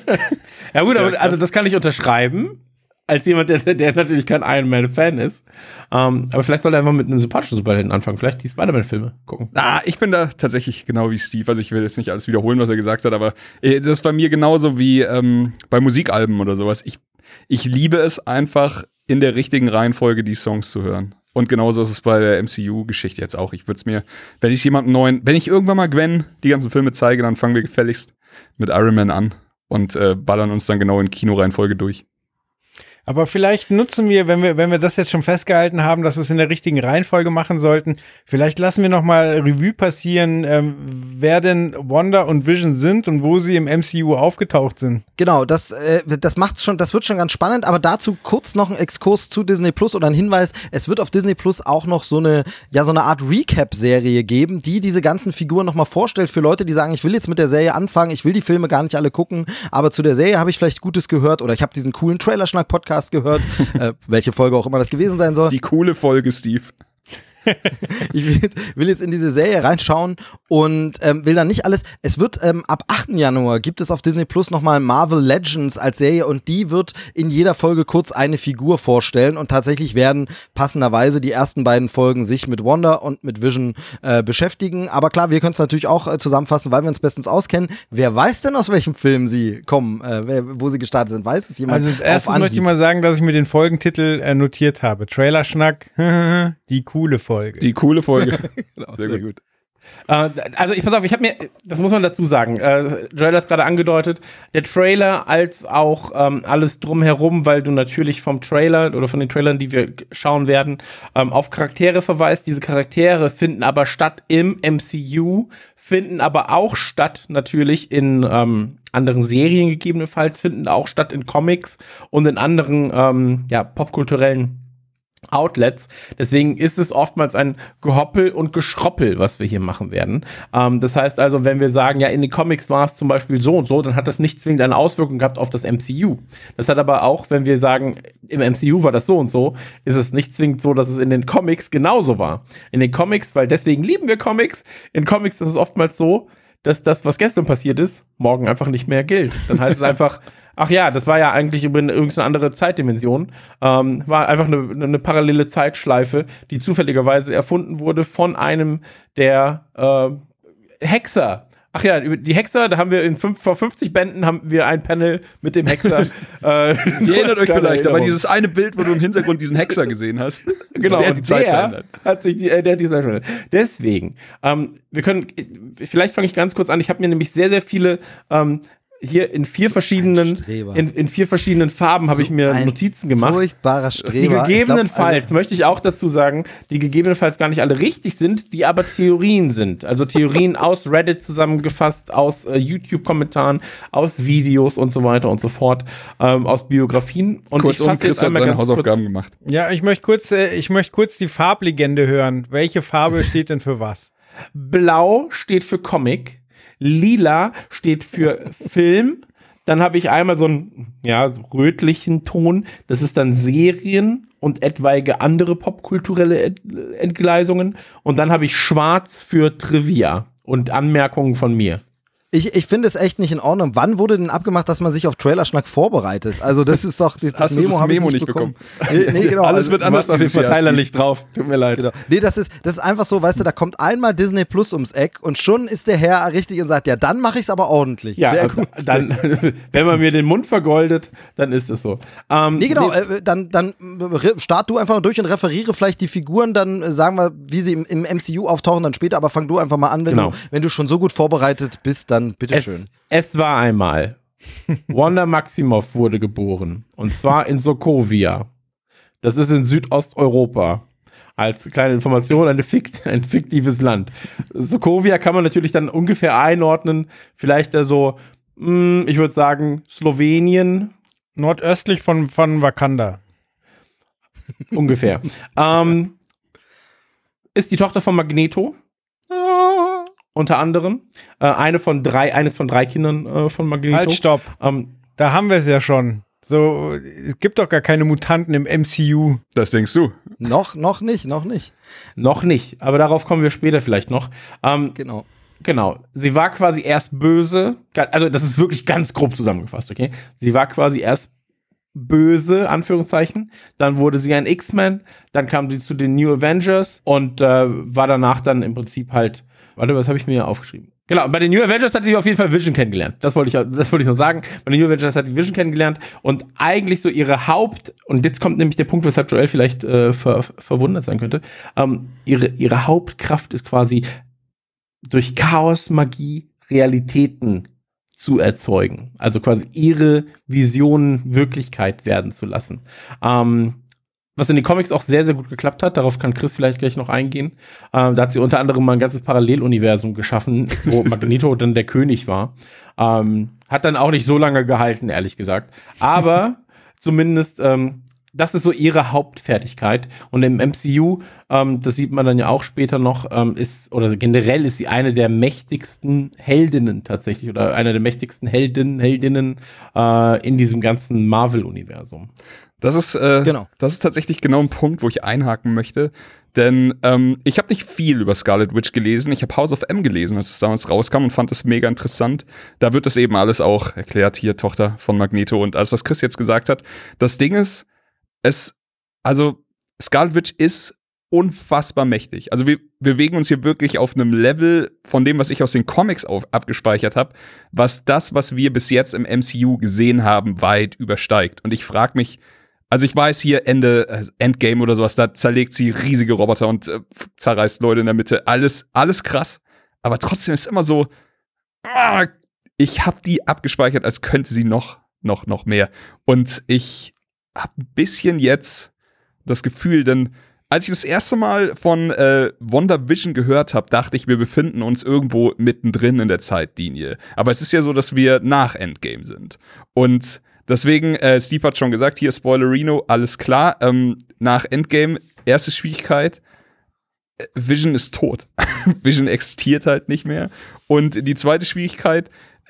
Ja gut, aber also das kann ich unterschreiben. Als jemand, der, der natürlich kein Iron Man-Fan ist. Ähm, aber vielleicht soll er einfach mit einem sympathischen Superhelden anfangen. Vielleicht die Spider-Man-Filme gucken. Ah, ich bin da tatsächlich genau wie Steve. Also ich will jetzt nicht alles wiederholen, was er gesagt hat, aber äh, das ist bei mir genauso wie ähm, bei Musikalben oder sowas. Ich, ich liebe es einfach, in der richtigen Reihenfolge die Songs zu hören. Und genauso ist es bei der MCU-Geschichte jetzt auch. Ich würde es mir, wenn ich jemandem neuen, wenn ich irgendwann mal Gwen die ganzen Filme zeige, dann fangen wir gefälligst mit Iron Man an und äh, ballern uns dann genau in Kinoreihenfolge durch. Aber vielleicht nutzen wir, wenn wir, wenn wir das jetzt schon festgehalten haben, dass wir es in der richtigen Reihenfolge machen sollten, vielleicht lassen wir noch mal Revue passieren, ähm, wer denn Wanda und Vision sind und wo sie im MCU aufgetaucht sind. Genau, das, äh, das macht's schon, das wird schon ganz spannend, aber dazu kurz noch ein Exkurs zu Disney Plus oder ein Hinweis. Es wird auf Disney Plus auch noch so eine, ja, so eine Art Recap-Serie geben, die diese ganzen Figuren nochmal vorstellt für Leute, die sagen, ich will jetzt mit der Serie anfangen, ich will die Filme gar nicht alle gucken, aber zu der Serie habe ich vielleicht Gutes gehört oder ich habe diesen coolen Trailerschnack-Podcast gehört, äh, welche Folge auch immer das gewesen sein soll. Die coole Folge, Steve. Ich will jetzt, will jetzt in diese Serie reinschauen und ähm, will dann nicht alles. Es wird ähm, ab 8. Januar gibt es auf Disney Plus nochmal Marvel Legends als Serie und die wird in jeder Folge kurz eine Figur vorstellen und tatsächlich werden passenderweise die ersten beiden Folgen sich mit Wanda und mit Vision äh, beschäftigen. Aber klar, wir können es natürlich auch äh, zusammenfassen, weil wir uns bestens auskennen. Wer weiß denn, aus welchem Film sie kommen, äh, wo sie gestartet sind? Weiß es jemand? Also als erstes möchte ich mal sagen, dass ich mir den Folgentitel äh, notiert habe. Trailerschnack, die coole Folge. Die coole Folge. Genau, Sehr gut. Äh, also ich pass auf, ich habe mir, das muss man dazu sagen, äh, Joel hat es gerade angedeutet, der Trailer als auch ähm, alles drumherum, weil du natürlich vom Trailer oder von den Trailern, die wir schauen werden, ähm, auf Charaktere verweist. Diese Charaktere finden aber statt im MCU, finden aber auch statt natürlich in ähm, anderen Serien gegebenenfalls, finden auch statt in Comics und in anderen ähm, ja, popkulturellen Outlets. Deswegen ist es oftmals ein Gehoppel und Geschroppel, was wir hier machen werden. Ähm, das heißt also, wenn wir sagen, ja, in den Comics war es zum Beispiel so und so, dann hat das nicht zwingend eine Auswirkung gehabt auf das MCU. Das hat aber auch, wenn wir sagen, im MCU war das so und so, ist es nicht zwingend so, dass es in den Comics genauso war. In den Comics, weil deswegen lieben wir Comics, in Comics ist es oftmals so, dass das, was gestern passiert ist, morgen einfach nicht mehr gilt. Dann heißt es einfach, ach ja, das war ja eigentlich über eine, irgendeine andere Zeitdimension. Ähm, war einfach eine, eine parallele Zeitschleife, die zufälligerweise erfunden wurde von einem der äh, Hexer. Ach ja, die Hexer, da haben wir in fünf, vor 50 Bänden haben wir ein Panel mit dem Hexer. äh, Ihr erinnert euch vielleicht, aber dieses eine Bild, wo du im Hintergrund diesen Hexer gesehen hast. Genau, Der hat die Zeit der verändert. hat sich die, äh, der hat die Zeit verändert. Deswegen, ähm, wir können, vielleicht fange ich ganz kurz an. Ich habe mir nämlich sehr, sehr viele ähm, hier in vier So verschiedenen, in, in vier verschiedenen Farben habe ich mir ein Notizen gemacht. Furchtbarer Die Streber. gegebenenfalls, Ich glaub, möchte ich auch dazu sagen, die gegebenenfalls gar nicht alle richtig sind, die aber Theorien sind. Also Theorien aus Reddit zusammengefasst, aus äh, YouTube-Kommentaren, aus Videos und so weiter und so fort, ähm, aus Biografien. Und Kurzum, ich fasse Chris hat seine Hausaufgaben kurz, gemacht. Ja, ich möchte kurz, äh, ich möchte kurz die Farblegende hören. Welche Farbe steht denn für was? Blau steht für Comic, lila steht für Film. Dann habe ich einmal so einen ja, rötlichen Ton. Das ist dann Serien und etwaige andere popkulturelle Ent Entgleisungen. Und dann habe ich schwarz für Trivia und Anmerkungen von mir. Ich, ich finde es echt nicht in Ordnung. Wann wurde denn abgemacht, dass man sich auf Trailerschnack vorbereitet? Also das ist doch das, Hast du das hab ich Memo nicht bekommen? Nee, nee, genau. Alles also, wird anders auf Tyler Steve. nicht drauf. Tut mir leid. Genau. Nee, das ist, das ist einfach so, weißt du, da kommt einmal Disney Plus ums Eck und schon ist der Herr richtig und sagt, ja, dann mache ich es aber ordentlich. Ja, Sehr und gut. dann, wenn man mir den Mund vergoldet, dann ist es so. Ähm, Nee, genau, nee, äh, dann, dann start du einfach mal durch und referiere vielleicht die Figuren, dann äh, sagen wir, wie sie im, im MCU auftauchen, dann später, aber fang du einfach mal an, wenn, Genau. du, wenn du schon so gut vorbereitet bist, dann bitteschön. Es, es war einmal. Wanda Maximoff wurde geboren. Und zwar in Sokovia. Das ist in Südosteuropa. Als kleine Information eine Fikt, ein fiktives Land. Sokovia kann man natürlich dann ungefähr einordnen. Vielleicht da so, mh, ich würde sagen, Slowenien Nordöstlich von, von Wakanda. ungefähr. ähm, ist die Tochter von Magneto. Unter anderem. Äh, eine von drei, eines von drei Kindern äh, von Magneto. Halt, stopp. Ähm, Da haben wir es ja schon. So, es gibt doch gar keine Mutanten im MCU. Das denkst du. Noch, noch nicht, noch nicht. Noch nicht, aber darauf kommen wir später vielleicht noch. Ähm, Genau. genau, sie war quasi erst böse, also das ist wirklich ganz grob zusammengefasst, okay? Sie war quasi erst böse, Anführungszeichen, dann wurde sie ein X-Men, dann kam sie zu den New Avengers und äh, war danach dann im Prinzip halt, warte, was habe ich mir aufgeschrieben? Genau, bei den New Avengers hat sie auf jeden Fall Vision kennengelernt. Das wollte ich, das wollte ich noch sagen. Bei den New Avengers hat sie Vision kennengelernt und eigentlich so ihre Haupt, und jetzt kommt nämlich der Punkt, weshalb Joel vielleicht äh, ver, verwundert sein könnte, ähm, ihre, ihre Hauptkraft ist quasi durch Chaos, Magie, Realitäten zu erzeugen. Also quasi ihre Visionen Wirklichkeit werden zu lassen. Ähm, was in den Comics auch sehr, sehr gut geklappt hat. Darauf kann Chris vielleicht gleich noch eingehen. Ähm, da hat sie unter anderem mal ein ganzes Paralleluniversum geschaffen, wo Magneto dann der König war. Ähm, hat dann auch nicht so lange gehalten, ehrlich gesagt. Aber zumindest, ähm, das ist so ihre Hauptfertigkeit. Und im MCU, ähm, das sieht man dann ja auch später noch, ähm, ist, oder generell ist sie eine der mächtigsten Heldinnen tatsächlich, oder eine der mächtigsten Heldinnen, Heldinnen äh, in diesem ganzen Marvel-Universum. Das ist, äh, Genau. das ist tatsächlich genau ein Punkt, wo ich einhaken möchte. Denn ähm, ich habe nicht viel über Scarlet Witch gelesen. Ich habe House of M gelesen, als es damals rauskam und fand es mega interessant. Da wird das eben alles auch erklärt, hier Tochter von Magneto und alles, was Chris jetzt gesagt hat. Das Ding ist, es, also Scarlet Witch ist unfassbar mächtig. Also wir bewegen uns hier wirklich auf einem Level von dem, was ich aus den Comics auf, abgespeichert habe, was das, was wir bis jetzt im MCU gesehen haben, weit übersteigt. Und ich frage mich, also ich weiß hier Ende äh, Endgame oder sowas, da zerlegt sie riesige Roboter und äh, zerreißt Leute in der Mitte. Alles, alles krass. Aber trotzdem ist immer so, ah, ich habe die abgespeichert, als könnte sie noch, noch, noch mehr. Und ich habe ein bisschen jetzt das Gefühl, denn als ich das erste Mal von äh, WandaVision gehört habe, dachte ich, wir befinden uns irgendwo mittendrin in der Zeitlinie. Aber es ist ja so, dass wir nach Endgame sind. Und deswegen, äh, Steve hat schon gesagt, hier Spoilerino, alles klar. Ähm, nach Endgame, erste Schwierigkeit, Vision ist tot. Vision existiert halt nicht mehr. Und die zweite Schwierigkeit,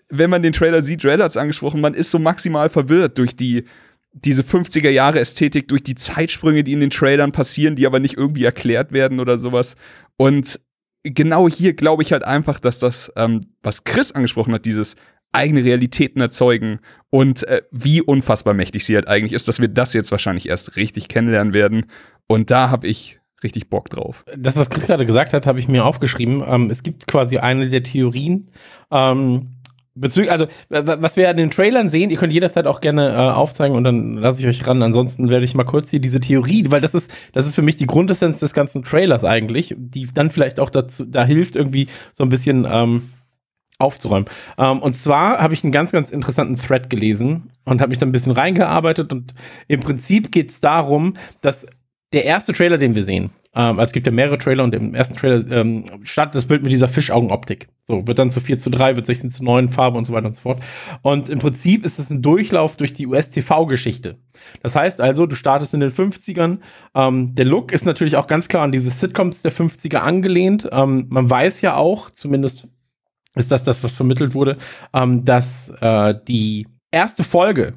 wenn man den Trailer sieht, Joel hat es angesprochen, man ist so maximal verwirrt durch die diese 50er Jahre Ästhetik, durch die Zeitsprünge, die in den Trailern passieren, die aber nicht irgendwie erklärt werden oder sowas. Und genau hier glaube ich halt einfach, dass das, ähm, was Chris angesprochen hat, dieses eigene Realitäten erzeugen und äh, wie unfassbar mächtig sie halt eigentlich ist, dass wir das jetzt wahrscheinlich erst richtig kennenlernen werden. Und da habe ich richtig Bock drauf. Das, was Chris gerade gesagt hat, habe ich mir aufgeschrieben. Ähm, es gibt quasi eine der Theorien. Ähm, bezüglich, also, was wir in den Trailern sehen, ihr könnt jederzeit auch gerne äh, aufzeigen und dann lasse ich euch ran. Ansonsten werde ich mal kurz hier diese Theorie, weil das ist, das ist für mich die Grundessenz des ganzen Trailers eigentlich, die dann vielleicht auch dazu, da hilft irgendwie so ein bisschen ähm, aufzuräumen. Ähm, und zwar habe ich einen ganz, ganz interessanten Thread gelesen und habe mich da ein bisschen reingearbeitet und im Prinzip geht es darum, dass der erste Trailer, den wir sehen, ähm, also es gibt ja mehrere Trailer und im ersten Trailer ähm, startet das Bild mit dieser Fischaugenoptik. So, wird dann zu 4 zu 3, wird 16 zu 9 Farbe und so weiter und so fort. Und im Prinzip ist es ein Durchlauf durch die US-TV-Geschichte. Das heißt also, du startest in den 50ern. Ähm, der Look ist natürlich auch ganz klar an diese Sitcoms der 50er angelehnt. Ähm, man weiß ja auch, zumindest ist das das, was vermittelt wurde, ähm, dass äh, die erste Folge,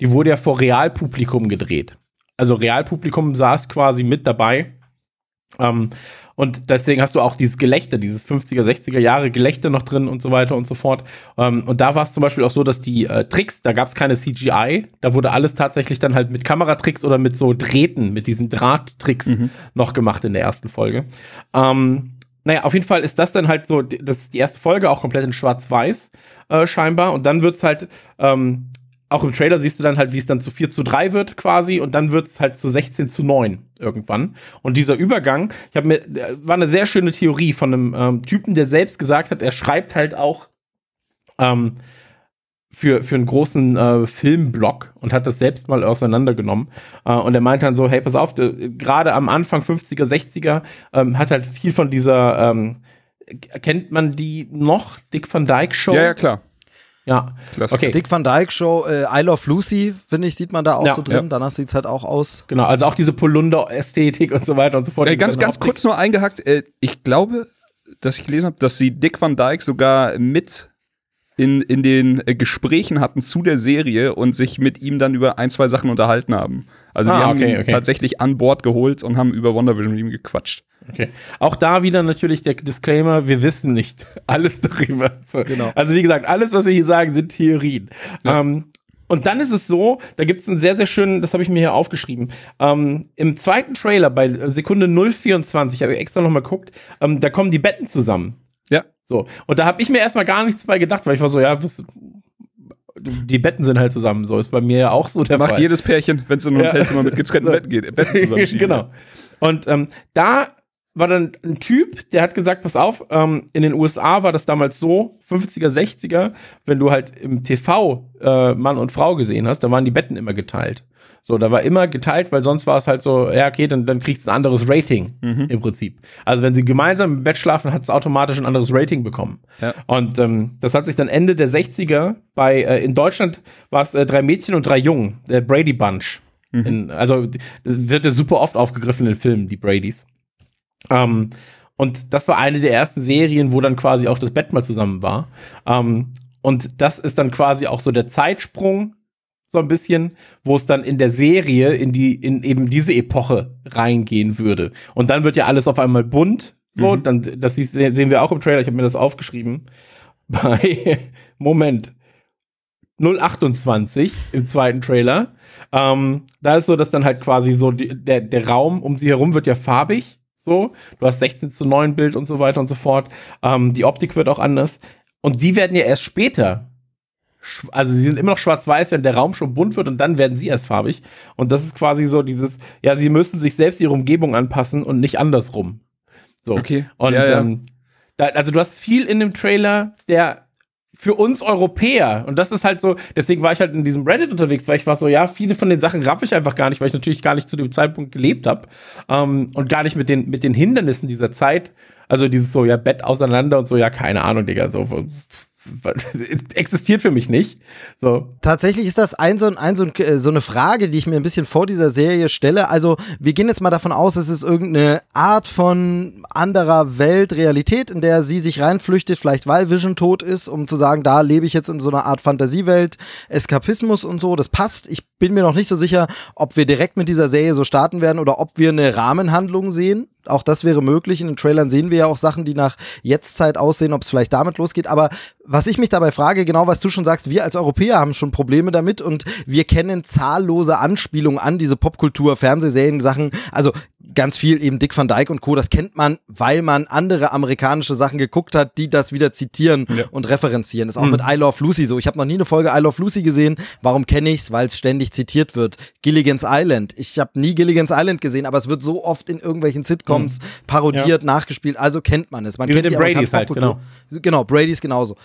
die wurde ja vor Realpublikum gedreht. Also Realpublikum saß quasi mit dabei. Ähm, und deswegen hast du auch dieses Gelächter, dieses 50er, 60er Jahre Gelächter noch drin und so weiter und so fort. Ähm, und da war es zum Beispiel auch so, dass die äh, Tricks, da gab es keine CGI, da wurde alles tatsächlich dann halt mit Kameratricks oder mit so Drähten, mit diesen Drahttricks noch gemacht in der ersten Folge. Ähm, naja, auf jeden Fall ist das dann halt so, das ist die erste Folge, auch komplett in Schwarz-Weiß äh, scheinbar. Und dann wird's halt, ähm, auch im Trailer siehst du dann halt, wie es dann zu 4 zu 3 wird quasi und dann wird's halt zu 16 zu 9 irgendwann. Und dieser Übergang, ich habe mir, äh, war eine sehr schöne Theorie von einem ähm, Typen, der selbst gesagt hat, er schreibt halt auch ähm, für, für einen großen äh, Filmblog und hat das selbst mal auseinandergenommen. Äh, und er meinte dann so, hey, pass auf, äh, gerade am Anfang 50er, 60er ähm, hat halt viel von dieser, ähm, kennt man die noch? Dick Van Dyke Show? Ja, ja, klar. Ja, Klasse. okay. Dick Van Dyke Show, äh, I Love Lucy, finde ich, sieht man da auch Ja, so drin. ja. Danach sieht es halt auch aus. Genau, also auch diese Polunder-Ästhetik und so weiter und so fort. Äh, ganz, ganz Optik. kurz nur eingehackt. Äh, ich glaube, dass ich gelesen habe, dass sie Dick Van Dyke sogar mit in, in den äh, Gesprächen hatten zu der Serie und sich mit ihm dann über ein, zwei Sachen unterhalten haben. Also die Ah, haben okay, ihn okay. tatsächlich an Bord geholt und haben über WandaVision mit ihm gequatscht. Okay. Auch da wieder natürlich der Disclaimer, wir wissen nicht alles darüber. Genau. Also wie gesagt, alles, was wir hier sagen, sind Theorien. Ähm, und dann ist es so, da gibt es einen sehr, sehr schönen, das habe ich mir hier aufgeschrieben. Ähm, Im zweiten Trailer bei Sekunde 024, habe ich extra nochmal geguckt, ähm, da kommen die Betten zusammen. Ja. So. Und da habe ich mir erstmal gar nichts bei gedacht, weil ich war so, ja, was, die Betten sind halt zusammen. So ist bei mir ja auch so der Macht Fall. jedes Pärchen, wenn es in ein Ja. Hotelzimmer mit getrennten So. Betten geht, Betten zusammenschieben. genau. Und ähm, da war dann ein Typ, der hat gesagt, pass auf, ähm, in den USA war das damals so, 50er, 60er, wenn du halt im TV äh, Mann und Frau gesehen hast, da waren die Betten immer geteilt. So, da war immer geteilt, weil sonst war es halt so, ja, okay, dann, dann kriegst du ein anderes Rating im Prinzip. Also wenn sie gemeinsam im Bett schlafen, hat es automatisch ein anderes Rating bekommen. Ja. Und ähm, das hat sich dann Ende der 60er bei, äh, in Deutschland war es äh, drei Mädchen und drei Jungen, der Brady Bunch. In, also wird ja super oft aufgegriffen in Filmen, die Bradys. Ähm, und das war eine der ersten Serien, wo dann quasi auch das Bett mal zusammen war. Ähm, und das ist dann quasi auch so der Zeitsprung, so ein bisschen, wo es dann in der Serie in die, in eben diese Epoche reingehen würde. Und dann wird ja alles auf einmal bunt. So, dann, das sehen wir auch im Trailer, ich habe mir das aufgeschrieben. Bei, Moment, 028 im zweiten Trailer. Ähm, da ist so, dass dann halt quasi so die, der, der Raum um sie herum wird ja farbig. So, du hast 16 zu 9 Bild und so weiter und so fort. Ähm, die Optik wird auch anders. Und die werden ja erst später. Also sie sind immer noch schwarz-weiß, wenn der Raum schon bunt wird und dann werden sie erst farbig. Und das ist quasi so dieses, ja, sie müssen sich selbst ihre Umgebung anpassen und nicht andersrum. So. Okay. Und Ja, ja. Ähm, da, also du hast viel in dem Trailer, der für uns Europäer, und das ist halt so, deswegen war ich halt in diesem Reddit unterwegs, weil ich war so, ja, viele von den Sachen raff ich einfach gar nicht, weil ich natürlich gar nicht zu dem Zeitpunkt gelebt habe ähm, und gar nicht mit den, mit den Hindernissen dieser Zeit, also dieses so, ja, Bett auseinander und so, ja, keine Ahnung, Digga, so, existiert für mich nicht. So, Tatsächlich ist das ein so, ein, so, ein, äh, so eine Frage, die ich mir ein bisschen vor dieser Serie stelle. Also, wir gehen jetzt mal davon aus, es ist irgendeine Art von anderer Welt, Realität, in der sie sich reinflüchtet, vielleicht weil Vision tot ist, um zu sagen, da lebe ich jetzt in so einer Art Fantasiewelt, Eskapismus und so. Das passt. Ich bin mir noch nicht so sicher, ob wir direkt mit dieser Serie so starten werden oder ob wir eine Rahmenhandlung sehen. Auch das wäre möglich. In den Trailern sehen wir ja auch Sachen, die nach Jetztzeit aussehen, ob es vielleicht damit losgeht. Aber was ich mich dabei frage, genau was du schon sagst, wir als Europäer haben schon Probleme damit und wir kennen zahllose Anspielungen an diese Popkultur, Fernsehserien, Sachen. Also ganz viel eben Dick Van Dyke und Co. Das kennt man, weil man andere amerikanische Sachen geguckt hat, die das wieder zitieren Ja. und referenzieren. Das ist auch mit I Love Lucy so. Ich habe noch nie eine Folge I Love Lucy gesehen. Warum kenne ich's? Weil es ständig zitiert wird. Gilligan's Island. Ich habe nie Gilligan's Island gesehen, aber es wird so oft in irgendwelchen Sitcoms parodiert, nachgespielt. Also kennt man es. Man Wie mit kennt den die Bradys halt, Popkultur. Genau, Brady's genauso.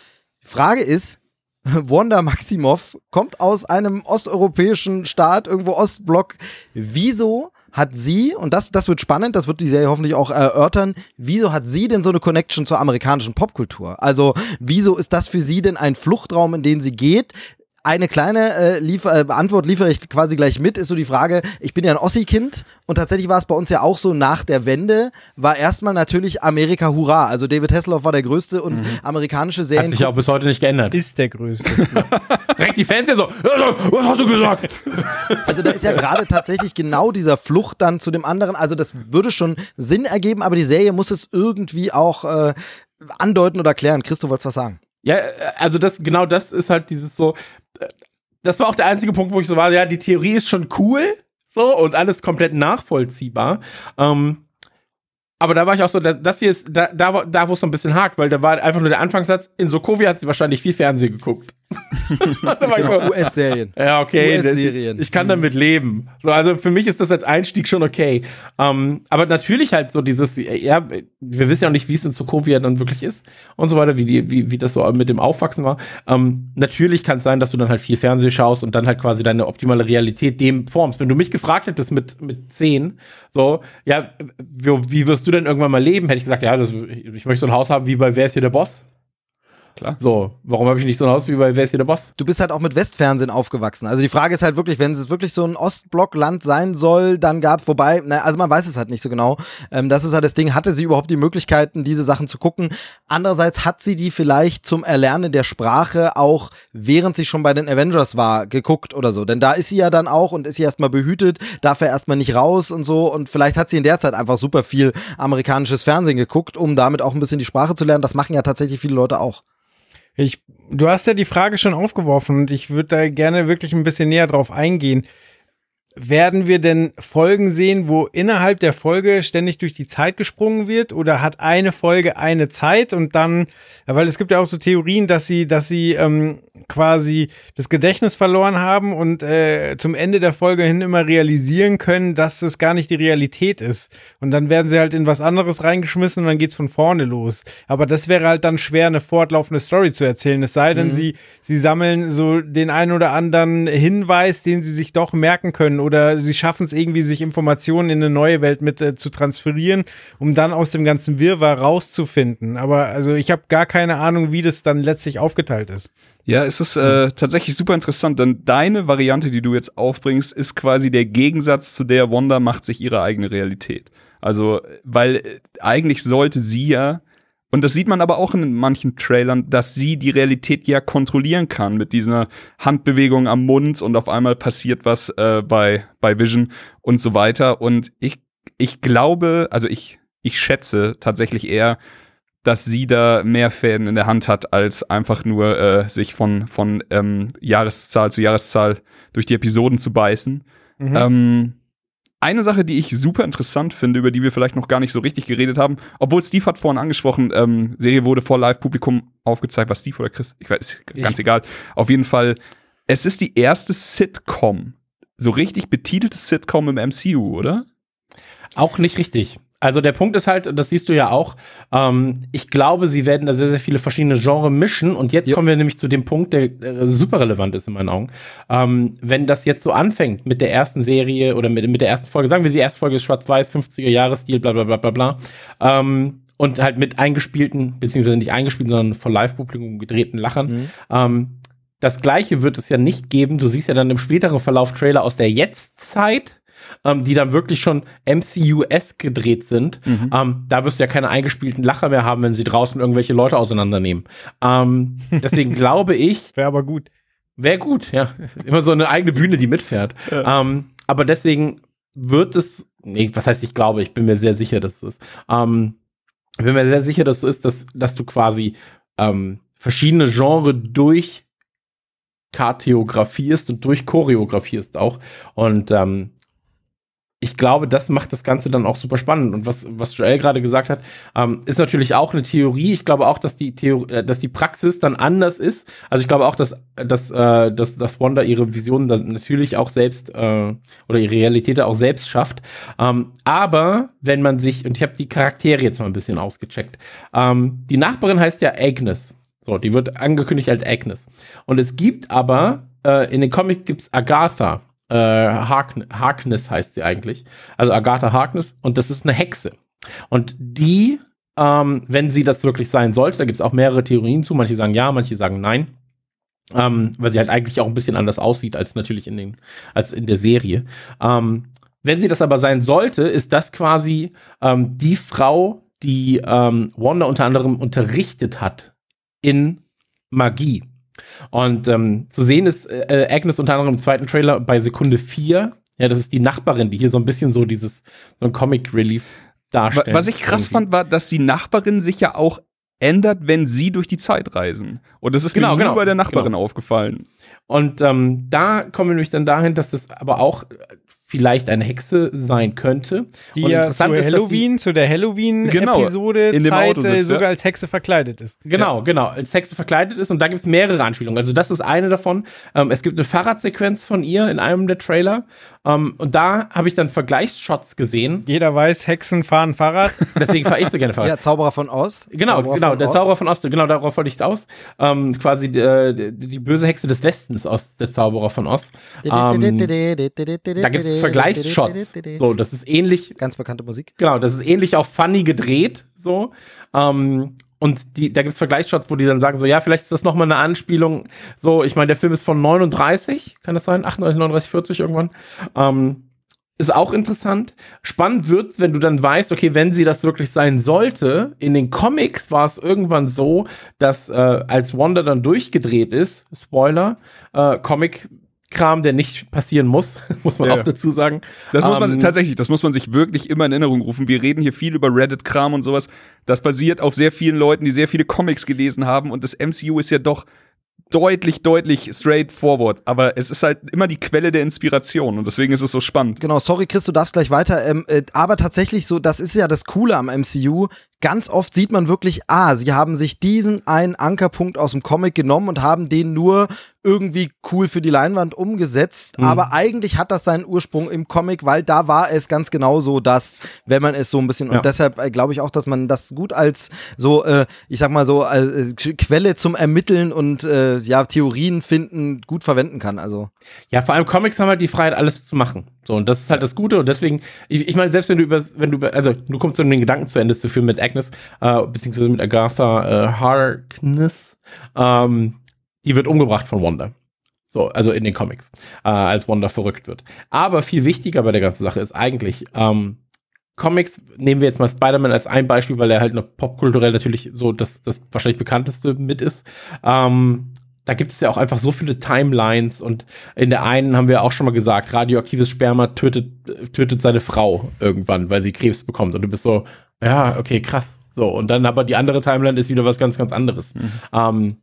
Frage ist, Wanda Maximoff kommt aus einem osteuropäischen Staat, irgendwo Ostblock. Wieso hat sie, und das, das wird spannend, das wird die Serie hoffentlich auch erörtern, wieso hat sie denn so eine Connection zur amerikanischen Popkultur? Also, wieso ist das für sie denn ein Fluchtraum, in den sie geht? Eine kleine äh, liefer, äh, Antwort liefere ich quasi gleich mit, ist so die Frage, ich bin ja ein Ossi-Kind und tatsächlich war es bei uns ja auch so, nach der Wende war erstmal natürlich Amerika Hurra. Also David Hasselhoff war der größte und amerikanische Serien hat sich ja auch bis heute nicht geändert. Ist der größte. Direkt die Fans ja so, was hast du gesagt? Also da ist ja gerade tatsächlich genau dieser Flucht dann zu dem anderen. Also das würde schon Sinn ergeben, aber die Serie muss es irgendwie auch äh, andeuten oder erklären. Christo, wolltest was sagen? Ja, äh, also das, genau das ist halt dieses so, das war auch der einzige Punkt, wo ich so war, ja, die Theorie ist schon cool, so, und alles komplett nachvollziehbar. Ähm, aber da war ich auch so, das, hier ist da, da, da wo es so ein bisschen hakt, weil da war einfach nur der Anfangssatz, in Sokovia hat sie wahrscheinlich viel Fernsehen geguckt. ich so, US-Serien. ja, okay. US-Serien. Ich kann damit leben. So, also für mich ist das als Einstieg schon okay. Ähm, aber natürlich halt so dieses, ja, wir wissen ja auch nicht, wie es in Sokovia dann wirklich ist und so weiter, wie, die, wie, wie das so mit dem Aufwachsen war. Ähm, natürlich kann es sein, dass du dann halt viel Fernsehen schaust und dann halt quasi deine optimale Realität dem formst. Wenn du mich gefragt hättest mit, mit 10, so, ja, wie, wie wirst du denn irgendwann mal leben? Hätte ich gesagt, ja, das, ich möchte so ein Haus haben wie bei Wer ist hier der Boss? Klar. So, warum habe ich nicht so ein Haus wie bei Wer ist hier der Boss? Du bist halt auch mit Westfernsehen aufgewachsen. Also die Frage ist halt wirklich, wenn es wirklich so ein Ostblockland sein soll, dann gab wobei, na, also man weiß es halt nicht so genau. Ähm, das ist halt das Ding, hatte sie überhaupt die Möglichkeiten, diese Sachen zu gucken? Andererseits hat sie die vielleicht zum Erlernen der Sprache auch, während sie schon bei den Avengers war, geguckt oder so. Denn da ist sie ja dann auch und ist sie erstmal behütet, darf er erstmal nicht raus und so. Und vielleicht hat sie in der Zeit einfach super viel amerikanisches Fernsehen geguckt, um damit auch ein bisschen die Sprache zu lernen. Das machen ja tatsächlich viele Leute auch. Ich, du hast ja die Frage schon aufgeworfen und ich würde da gerne wirklich ein bisschen näher drauf eingehen. Werden wir denn Folgen sehen, wo innerhalb der Folge ständig durch die Zeit gesprungen wird? Oder hat eine Folge eine Zeit und dann, weil es gibt ja auch so Theorien, dass sie, dass sie ähm, quasi das Gedächtnis verloren haben und äh, zum Ende der Folge hin immer realisieren können, dass das gar nicht die Realität ist. Und dann werden sie halt in was anderes reingeschmissen und dann geht's von vorne los. Aber das wäre halt dann schwer, eine fortlaufende Story zu erzählen. Es sei denn, Mhm. sie, sie sammeln so den einen oder anderen Hinweis, den sie sich doch merken können oder sie schaffen es irgendwie, sich Informationen in eine neue Welt mit äh, zu transferieren, um dann aus dem ganzen Wirrwarr rauszufinden. Aber also ich habe gar keine Ahnung, wie das dann letztlich aufgeteilt ist. Ja, es ist äh, tatsächlich super interessant, denn deine Variante, die du jetzt aufbringst, ist quasi der Gegensatz zu der Wanda macht sich ihre eigene Realität. Also, weil äh, eigentlich sollte sie ja, und das sieht man aber auch in manchen Trailern, dass sie die Realität ja kontrollieren kann mit dieser Handbewegung am Mund und auf einmal passiert was äh, bei, bei Vision und so weiter. Und ich, ich glaube, also ich, ich schätze tatsächlich eher, dass sie da mehr Fäden in der Hand hat, als einfach nur äh, sich von, von ähm, Jahreszahl zu Jahreszahl durch die Episoden zu beißen. Mhm. Ähm, eine Sache, die ich super interessant finde, über die wir vielleicht noch gar nicht so richtig geredet haben, obwohl Steve hat vorhin angesprochen, ähm, Serie wurde vor Live-Publikum aufgezeigt, was Steve oder Chris, ich weiß, ist ganz Ich. egal. Auf jeden Fall, es ist die erste Sitcom, so richtig betitelte Sitcom im MCU, oder? Auch nicht richtig. Also der Punkt ist halt, das siehst du ja auch, ähm, ich glaube, sie werden da sehr, sehr viele verschiedene Genres mischen und jetzt Ja. kommen wir nämlich zu dem Punkt, der äh, super relevant ist in meinen Augen. Ähm, wenn das jetzt so anfängt mit der ersten Serie oder mit, mit der ersten Folge, sagen wir, die erste Folge ist schwarz-weiß, 50er-Jahres-Stil, bla bla bla bla bla, ähm, und halt mit eingespielten, beziehungsweise nicht eingespielten, sondern von Live-Publikum gedrehten Lachern. Ähm, das gleiche wird es ja nicht geben. Du siehst ja dann im späteren Verlauf Trailer aus der Jetztzeit, ähm, die dann wirklich schon MCU-S gedreht sind. Ähm, da wirst du ja keine eingespielten Lacher mehr haben, wenn sie draußen irgendwelche Leute auseinandernehmen. Ähm, deswegen glaube ich, Wäre aber gut. wäre gut, ja. Immer so eine eigene Bühne, die mitfährt. Ähm, aber deswegen wird es, nee, was heißt ich glaube, ich bin mir sehr sicher, dass es ist. Ähm, ich bin mir sehr sicher, dass es so ist, dass, dass du quasi ähm, verschiedene Genre durch kartografierst und durch choreografierst auch. Und ähm, ich glaube, das macht das Ganze dann auch super spannend. Und was, was Joel gerade gesagt hat, ähm, ist natürlich auch eine Theorie. Ich glaube auch, dass die Theorie, äh, dass die Praxis dann anders ist. Also ich glaube auch, dass, dass, äh, dass, dass Wanda ihre Visionen natürlich auch selbst äh, oder ihre Realität auch selbst schafft. Ähm, aber wenn man sich, und ich habe die Charaktere jetzt mal ein bisschen ausgecheckt, ähm, die Nachbarin heißt ja Agnes. So, die wird angekündigt als Agnes. Und es gibt aber, äh, in den Comics gibt es Agatha. Äh, Harkn Harkness heißt sie eigentlich. Also Agatha Harkness. Und das ist eine Hexe. Und die, ähm, wenn sie das wirklich sein sollte, da gibt es auch mehrere Theorien zu. Manche sagen ja, manche sagen nein. Ähm, weil sie halt eigentlich auch ein bisschen anders aussieht als natürlich in, den, als in der Serie. Ähm, wenn sie das aber sein sollte, ist das quasi ähm, die Frau, die ähm, Wanda unter anderem unterrichtet hat in Magie. Und ähm, zu sehen ist äh, Agnes unter anderem im zweiten Trailer bei Sekunde 4. Ja, das ist die Nachbarin, die hier so ein bisschen so dieses, so ein Comic Relief darstellt. Was ich krass irgendwie. fand, war, dass die Nachbarin sich ja auch ändert, wenn sie durch die Zeit reisen. Und das ist Genau, mir nur genau, bei der Nachbarin genau. aufgefallen. Und ähm, da kommen wir nämlich dann dahin, dass das aber auch äh, vielleicht eine Hexe sein könnte. Die Und ja interessant zu ist, Halloween, zu der Genau, Halloween-Episode in dem Zeit äh, sitzt, sogar ja. als Hexe verkleidet ist. Genau, genau, als Hexe verkleidet ist und da gibt es mehrere Anspielungen. Also das ist eine davon. Ähm, es gibt eine Fahrradsequenz von ihr in einem der Trailer ähm, und da habe ich dann Vergleichsshots gesehen. Jeder weiß, Hexen fahren Fahrrad. Deswegen fahre ich so gerne Fahrrad. Ja, Zauberer von Oz. Genau, Zauberer genau, der Oz. Zauberer von Ost, genau darauf wollte ich aus. Ähm, quasi äh, die, die böse Hexe des Westens aus der Zauberer von Ost. Ähm, da gibt es Vergleichsshots. So, das ist ähnlich, Ganz bekannte Musik. genau, das ist ähnlich auch funny gedreht, so. Ähm, und die, da gibt es Vergleichsshots, wo die dann sagen, so, ja, vielleicht ist das nochmal eine Anspielung. So, ich meine, der Film ist von 39, kann das sein? 38, 39, 40 irgendwann. Ähm, ist auch interessant. Spannend wird's, wenn du dann weißt, okay, wenn sie das wirklich sein sollte, in den Comics war es irgendwann so, dass äh, als Wanda dann durchgedreht ist, Spoiler, äh, Comic-Kram, der nicht passieren muss, muss man Ja. auch dazu sagen. Das muss man Ähm, tatsächlich, das muss man sich wirklich immer in Erinnerung rufen. Wir reden hier viel über Reddit-Kram und sowas. Das basiert auf sehr vielen Leuten, die sehr viele Comics gelesen haben. Und das MCU ist ja doch deutlich, deutlich straightforward, aber es ist halt immer die Quelle der Inspiration und deswegen ist es so spannend. Genau, sorry Chris, du darfst gleich weiter. Ähm, äh, aber tatsächlich so, das ist ja das Coole am MCU. Ganz oft sieht man wirklich, ah, sie haben sich diesen einen Ankerpunkt aus dem Comic genommen und haben den nur irgendwie cool für die Leinwand umgesetzt. Mhm. Aber eigentlich hat das seinen Ursprung im Comic, weil da war es ganz genau so, dass, wenn man es so ein bisschen, Ja. und deshalb äh, glaube ich auch, dass man das gut als so, äh, ich sag mal so, äh, Quelle zum Ermitteln und äh, ja, Theorien finden gut verwenden kann. Also. Ja, vor allem Comics haben halt die Freiheit, alles zu machen. So, und das ist halt das Gute. Und deswegen, ich, ich meine, selbst wenn du über, wenn du über, also du kommst um den Gedanken zu Ende zu führen mit Agnes, äh, beziehungsweise mit Agatha äh, Harkness, ähm, die wird umgebracht von Wanda. So, also in den Comics, äh, als Wanda verrückt wird. Aber viel wichtiger bei der ganzen Sache ist eigentlich, ähm, Comics, nehmen wir jetzt mal Spider-Man als ein Beispiel, weil er halt noch popkulturell natürlich so das, das wahrscheinlich bekannteste mit ist. Ähm, da gibt es ja auch einfach so viele Timelines und in der einen haben wir auch schon mal gesagt, radioaktives Sperma tötet, tötet seine Frau irgendwann, weil sie Krebs bekommt. Und du bist so, ja, okay, krass. So, und dann aber die andere Timeline ist wieder was ganz, ganz anderes. Ähm,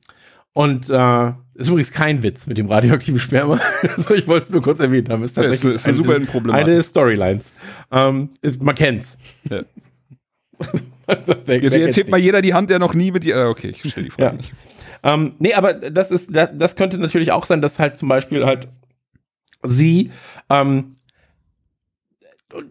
und äh, ist übrigens kein Witz mit dem radioaktiven Sperma. also ich wollte es nur kurz erwähnt haben. Ist Ja, ist- tatsächlich ist eine super eine Storylines. Ähm, ist, man kennt's. Ja. Also, wer- wer Jetzt kennt's erzählt mal jeder die Hand, der noch nie mit dir. Ah, okay, ich stelle die Frage Ja. nicht. Ähm, nee, aber das ist, das, das könnte natürlich auch sein, dass halt zum Beispiel halt sie, ähm,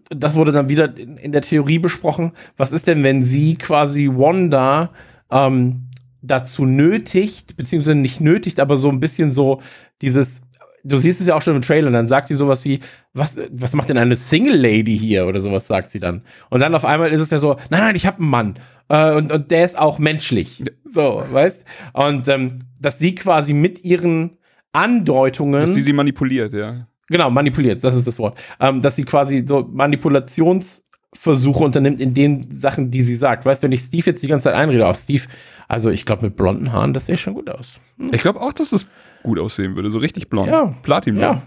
das wurde dann wieder in, in der Theorie besprochen, was ist denn, wenn sie quasi Wanda ähm, dazu nötigt, beziehungsweise nicht nötigt, aber so ein bisschen so dieses, du siehst es ja auch schon im Trailer, dann sagt sie sowas wie, was, was macht denn eine Single Lady hier oder sowas, sagt sie dann. Und dann auf einmal ist es ja so, nein, nein, ich habe einen Mann. Äh, und, und der ist auch menschlich. So, weißt? Und ähm, dass sie quasi mit ihren Andeutungen. Dass sie sie manipuliert, ja. Genau, manipuliert, das ist das Wort. Ähm, dass sie quasi so Manipulationsversuche unternimmt in den Sachen, die sie sagt. Weißt du, wenn ich Steve jetzt die ganze Zeit einrede, auf Steve, also ich glaube mit blonden Haaren, das sähe schon gut aus. Ich glaube auch, dass das gut aussehen würde. So richtig blond. Ja. Platinblond. Ja.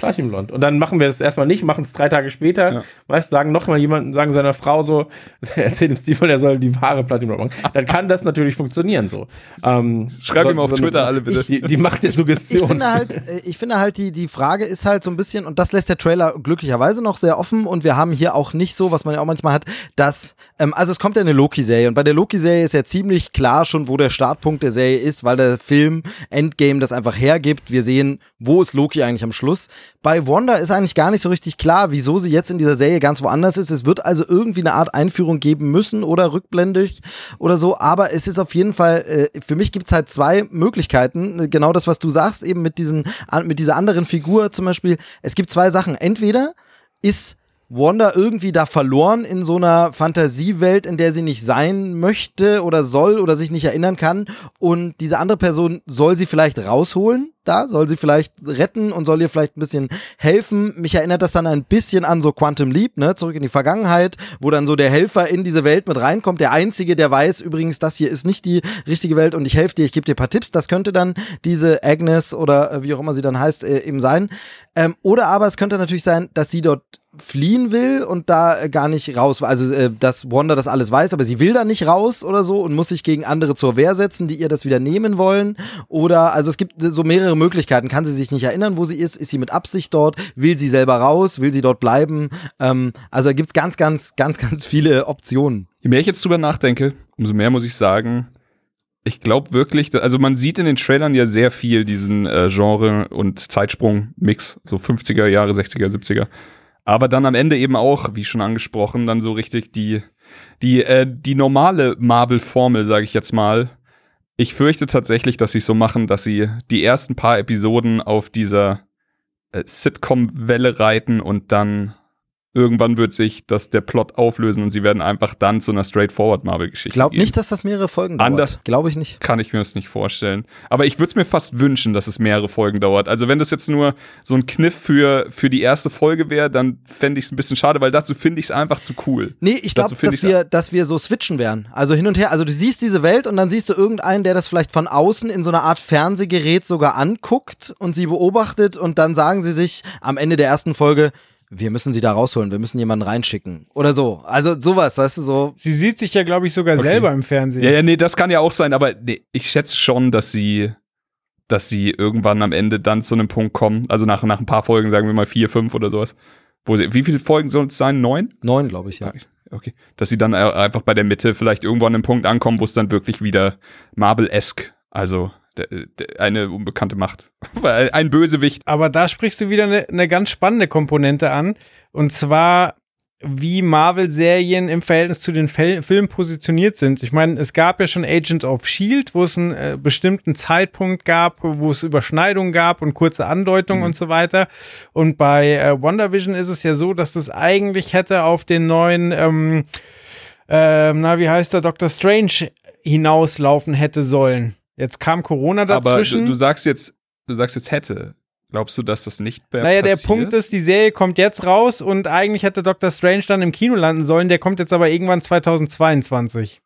Platinblond. Und dann machen wir das erstmal nicht, machen es drei Tage später. Ja. Weißt du, sagen noch mal jemanden, sagen seiner Frau so, erzählt dem Steve, er soll die Haare Platinblond machen. Dann kann das natürlich funktionieren so. Ähm, Schreib so- ihm auf so eine- Twitter alle bitte. Die, die Macht der Ich Suggestion. finde halt, äh, ich finde halt, die, die Frage ist halt so ein bisschen, und das lässt der Trailer glücklicherweise noch sehr offen, und wir haben hier auch nicht so, was man ja auch manchmal hat, dass, ähm, also es kommt ja eine Loki-Serie, und bei der Loki-Serie ist ja ziemlich klar schon, wo der Startpunkt der Serie ist, weil der Film Endgame das einfach hergibt. Wir sehen, wo ist Loki eigentlich am Schluss. Bei Wanda ist eigentlich gar nicht so richtig klar, wieso sie jetzt in dieser Serie ganz woanders ist. Es wird also irgendwie eine Art Einführung geben müssen oder rückblendig oder so, aber es ist auf jeden Fall, äh, für mich gibt es halt zwei Möglichkeiten. Äh, Genau das, was du sagst, eben mit, diesen, mit dieser anderen Figur zum Beispiel. Es gibt zwei Sachen. Entweder ist Wanda irgendwie da verloren in so einer Fantasiewelt, in der sie nicht sein möchte oder soll oder sich nicht erinnern kann. Und diese andere Person soll sie vielleicht rausholen, da soll sie vielleicht retten und soll ihr vielleicht ein bisschen helfen. Mich erinnert das dann ein bisschen an so Quantum Leap, ne, zurück in die Vergangenheit, wo dann so der Helfer in diese Welt mit reinkommt. Der Einzige, der weiß übrigens, das hier ist nicht die richtige Welt und ich helfe dir, ich gebe dir ein paar Tipps. Das könnte dann diese Agnes oder äh, wie auch immer sie dann heißt, äh, eben sein. Ähm, oder aber es könnte natürlich sein, dass sie dort fliehen will und da äh, gar nicht raus. Also, äh, dass Wanda das alles weiß, aber sie will da nicht raus oder so und muss sich gegen andere zur Wehr setzen, die ihr das wieder nehmen wollen. Oder, also es gibt so mehrere Möglichkeiten. Kann sie sich nicht erinnern, wo sie ist? Ist sie mit Absicht dort? Will sie selber raus? Will sie dort bleiben? Ähm, also da gibt's ganz, ganz, ganz, ganz viele Optionen. Je mehr ich jetzt drüber nachdenke, umso mehr muss ich sagen, ich glaube wirklich, also man sieht in den Trailern ja sehr viel diesen äh, Genre- und Zeitsprung-Mix, so 50er Jahre, 60er, 70er. Aber dann am Ende eben auch, wie schon angesprochen, dann so richtig die, die, äh, die normale Marvel-Formel, sage ich jetzt mal. Ich fürchte tatsächlich, dass sie so machen, dass sie die ersten paar Episoden auf dieser äh, Sitcom-Welle reiten und dann irgendwann wird sich das der Plot auflösen und sie werden einfach dann zu einer straightforward Marvel-Geschichte. Glaub gehen. nicht, dass das mehrere Folgen dauert. Anders. Glaube ich nicht. Kann ich mir das nicht vorstellen. Aber ich würde es mir fast wünschen, dass es mehrere Folgen dauert. Also wenn das jetzt nur so ein Kniff für, für die erste Folge wäre, dann fände ich es ein bisschen schade, weil dazu finde ich es einfach zu cool. Nee, ich glaube, dass wir, dass wir so switchen werden. Also hin und her. Also du siehst diese Welt und dann siehst du irgendeinen, der das vielleicht von außen in so einer Art Fernsehgerät sogar anguckt und sie beobachtet und dann sagen sie sich am Ende der ersten Folge, wir müssen sie da rausholen, wir müssen jemanden reinschicken. Oder so. Also sowas, weißt du, so. Sie sieht sich ja, glaube ich, sogar Okay. selber im Fernsehen. Ja, ja, nee, das kann ja auch sein, aber nee, ich schätze schon, dass sie dass sie irgendwann am Ende dann zu einem Punkt kommen, also nach, nach ein paar Folgen, sagen wir mal vier, fünf oder sowas. Wo sie, wie viele Folgen sollen es sein? Neun? Neun, glaube ich, ja. Okay. Dass sie dann äh, einfach bei der Mitte vielleicht irgendwo an einem Punkt ankommen, wo es dann wirklich wieder Marvel-esque, also eine unbekannte Macht. Weil ein Bösewicht. Aber da sprichst du wieder eine ne ganz spannende Komponente an. Und zwar, wie Marvel-Serien im Verhältnis zu den Fel Filmen positioniert sind. Ich meine, es gab ja schon Agent of Shield, wo es einen äh, bestimmten Zeitpunkt gab, wo es Überschneidungen gab und kurze Andeutungen Mhm. und so weiter. Und bei äh, WandaVision ist es ja so, dass das eigentlich hätte auf den neuen, ähm, ähm, na, wie heißt der, Doctor Strange hinauslaufen hätte sollen. Jetzt kam Corona Aber dazwischen. du, du sagst jetzt, du sagst jetzt hätte. Glaubst du, dass das nicht mehr Naja, der passiert? Punkt ist, die Serie kommt jetzt raus und eigentlich hätte Doctor Strange dann im Kino landen sollen. Der kommt jetzt aber irgendwann 2022.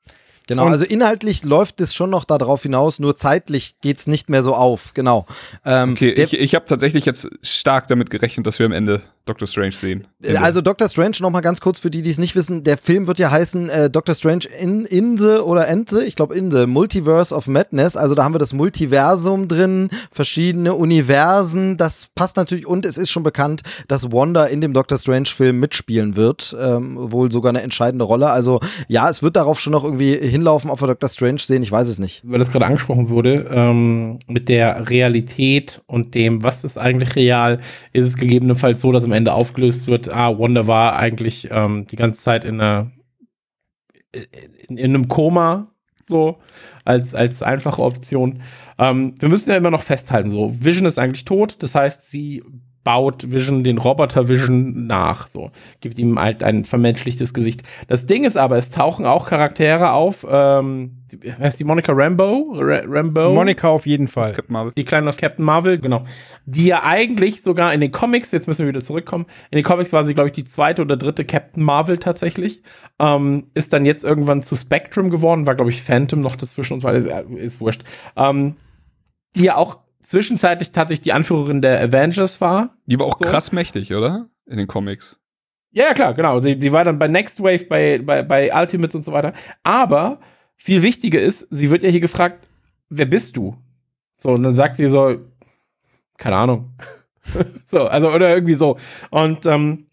Genau, Und- also inhaltlich läuft es schon noch darauf hinaus, nur zeitlich geht's nicht mehr so auf, genau. Ähm, Okay, der- ich, ich habe tatsächlich jetzt stark damit gerechnet, dass wir am Ende Doctor Strange sehen. Äh, Also Doctor Strange, noch mal ganz kurz für die, die es nicht wissen, der Film wird ja heißen äh, Doctor Strange in, in the oder Ente, ich glaube in the Multiverse of Madness, also da haben wir das Multiversum drin, verschiedene Universen, das passt natürlich und es ist schon bekannt, dass Wanda in dem Doctor Strange Film mitspielen wird, ähm, wohl sogar eine entscheidende Rolle, also ja, es wird darauf schon noch irgendwie hinlaufen, ob wir Doctor Strange sehen, ich weiß es nicht. weil das gerade angesprochen wurde, ähm, mit der Realität und dem, was ist eigentlich real, ist es gegebenenfalls so, dass am Ende aufgelöst wird, ah, Wanda war eigentlich ähm, die ganze Zeit in einer in, in einem Koma, so, als, als einfache Option. Ähm, wir müssen ja immer noch festhalten, so, Vision ist eigentlich tot, das heißt, sie baut Vision den Roboter Vision nach, so, gibt ihm halt ein vermenschlichtes Gesicht. Das Ding ist aber, es tauchen auch Charaktere auf, ähm, heißt die Monica Rambo? Ra Rambo? Monika auf jeden Fall. Captain Marvel. Die Kleine aus Captain Marvel, genau. Die ja eigentlich sogar in den Comics, jetzt müssen wir wieder zurückkommen, in den Comics war sie, glaube ich, die zweite oder dritte Captain Marvel tatsächlich. Ähm, ist dann jetzt irgendwann zu Spectrum geworden, war, glaube ich, Phantom noch dazwischen und so weiter, ist, ist wurscht. Ähm, die ja auch zwischenzeitlich tatsächlich die Anführerin der Avengers war. Die war auch So. krass mächtig, oder? In den Comics. Ja, ja, klar, genau. Die, die war dann bei Next Wave, bei, bei, bei Ultimates und so weiter. Aber viel wichtiger ist, sie wird ja hier gefragt, wer bist du? So, und dann sagt sie so, keine Ahnung. so, also, oder irgendwie so. Und ähm,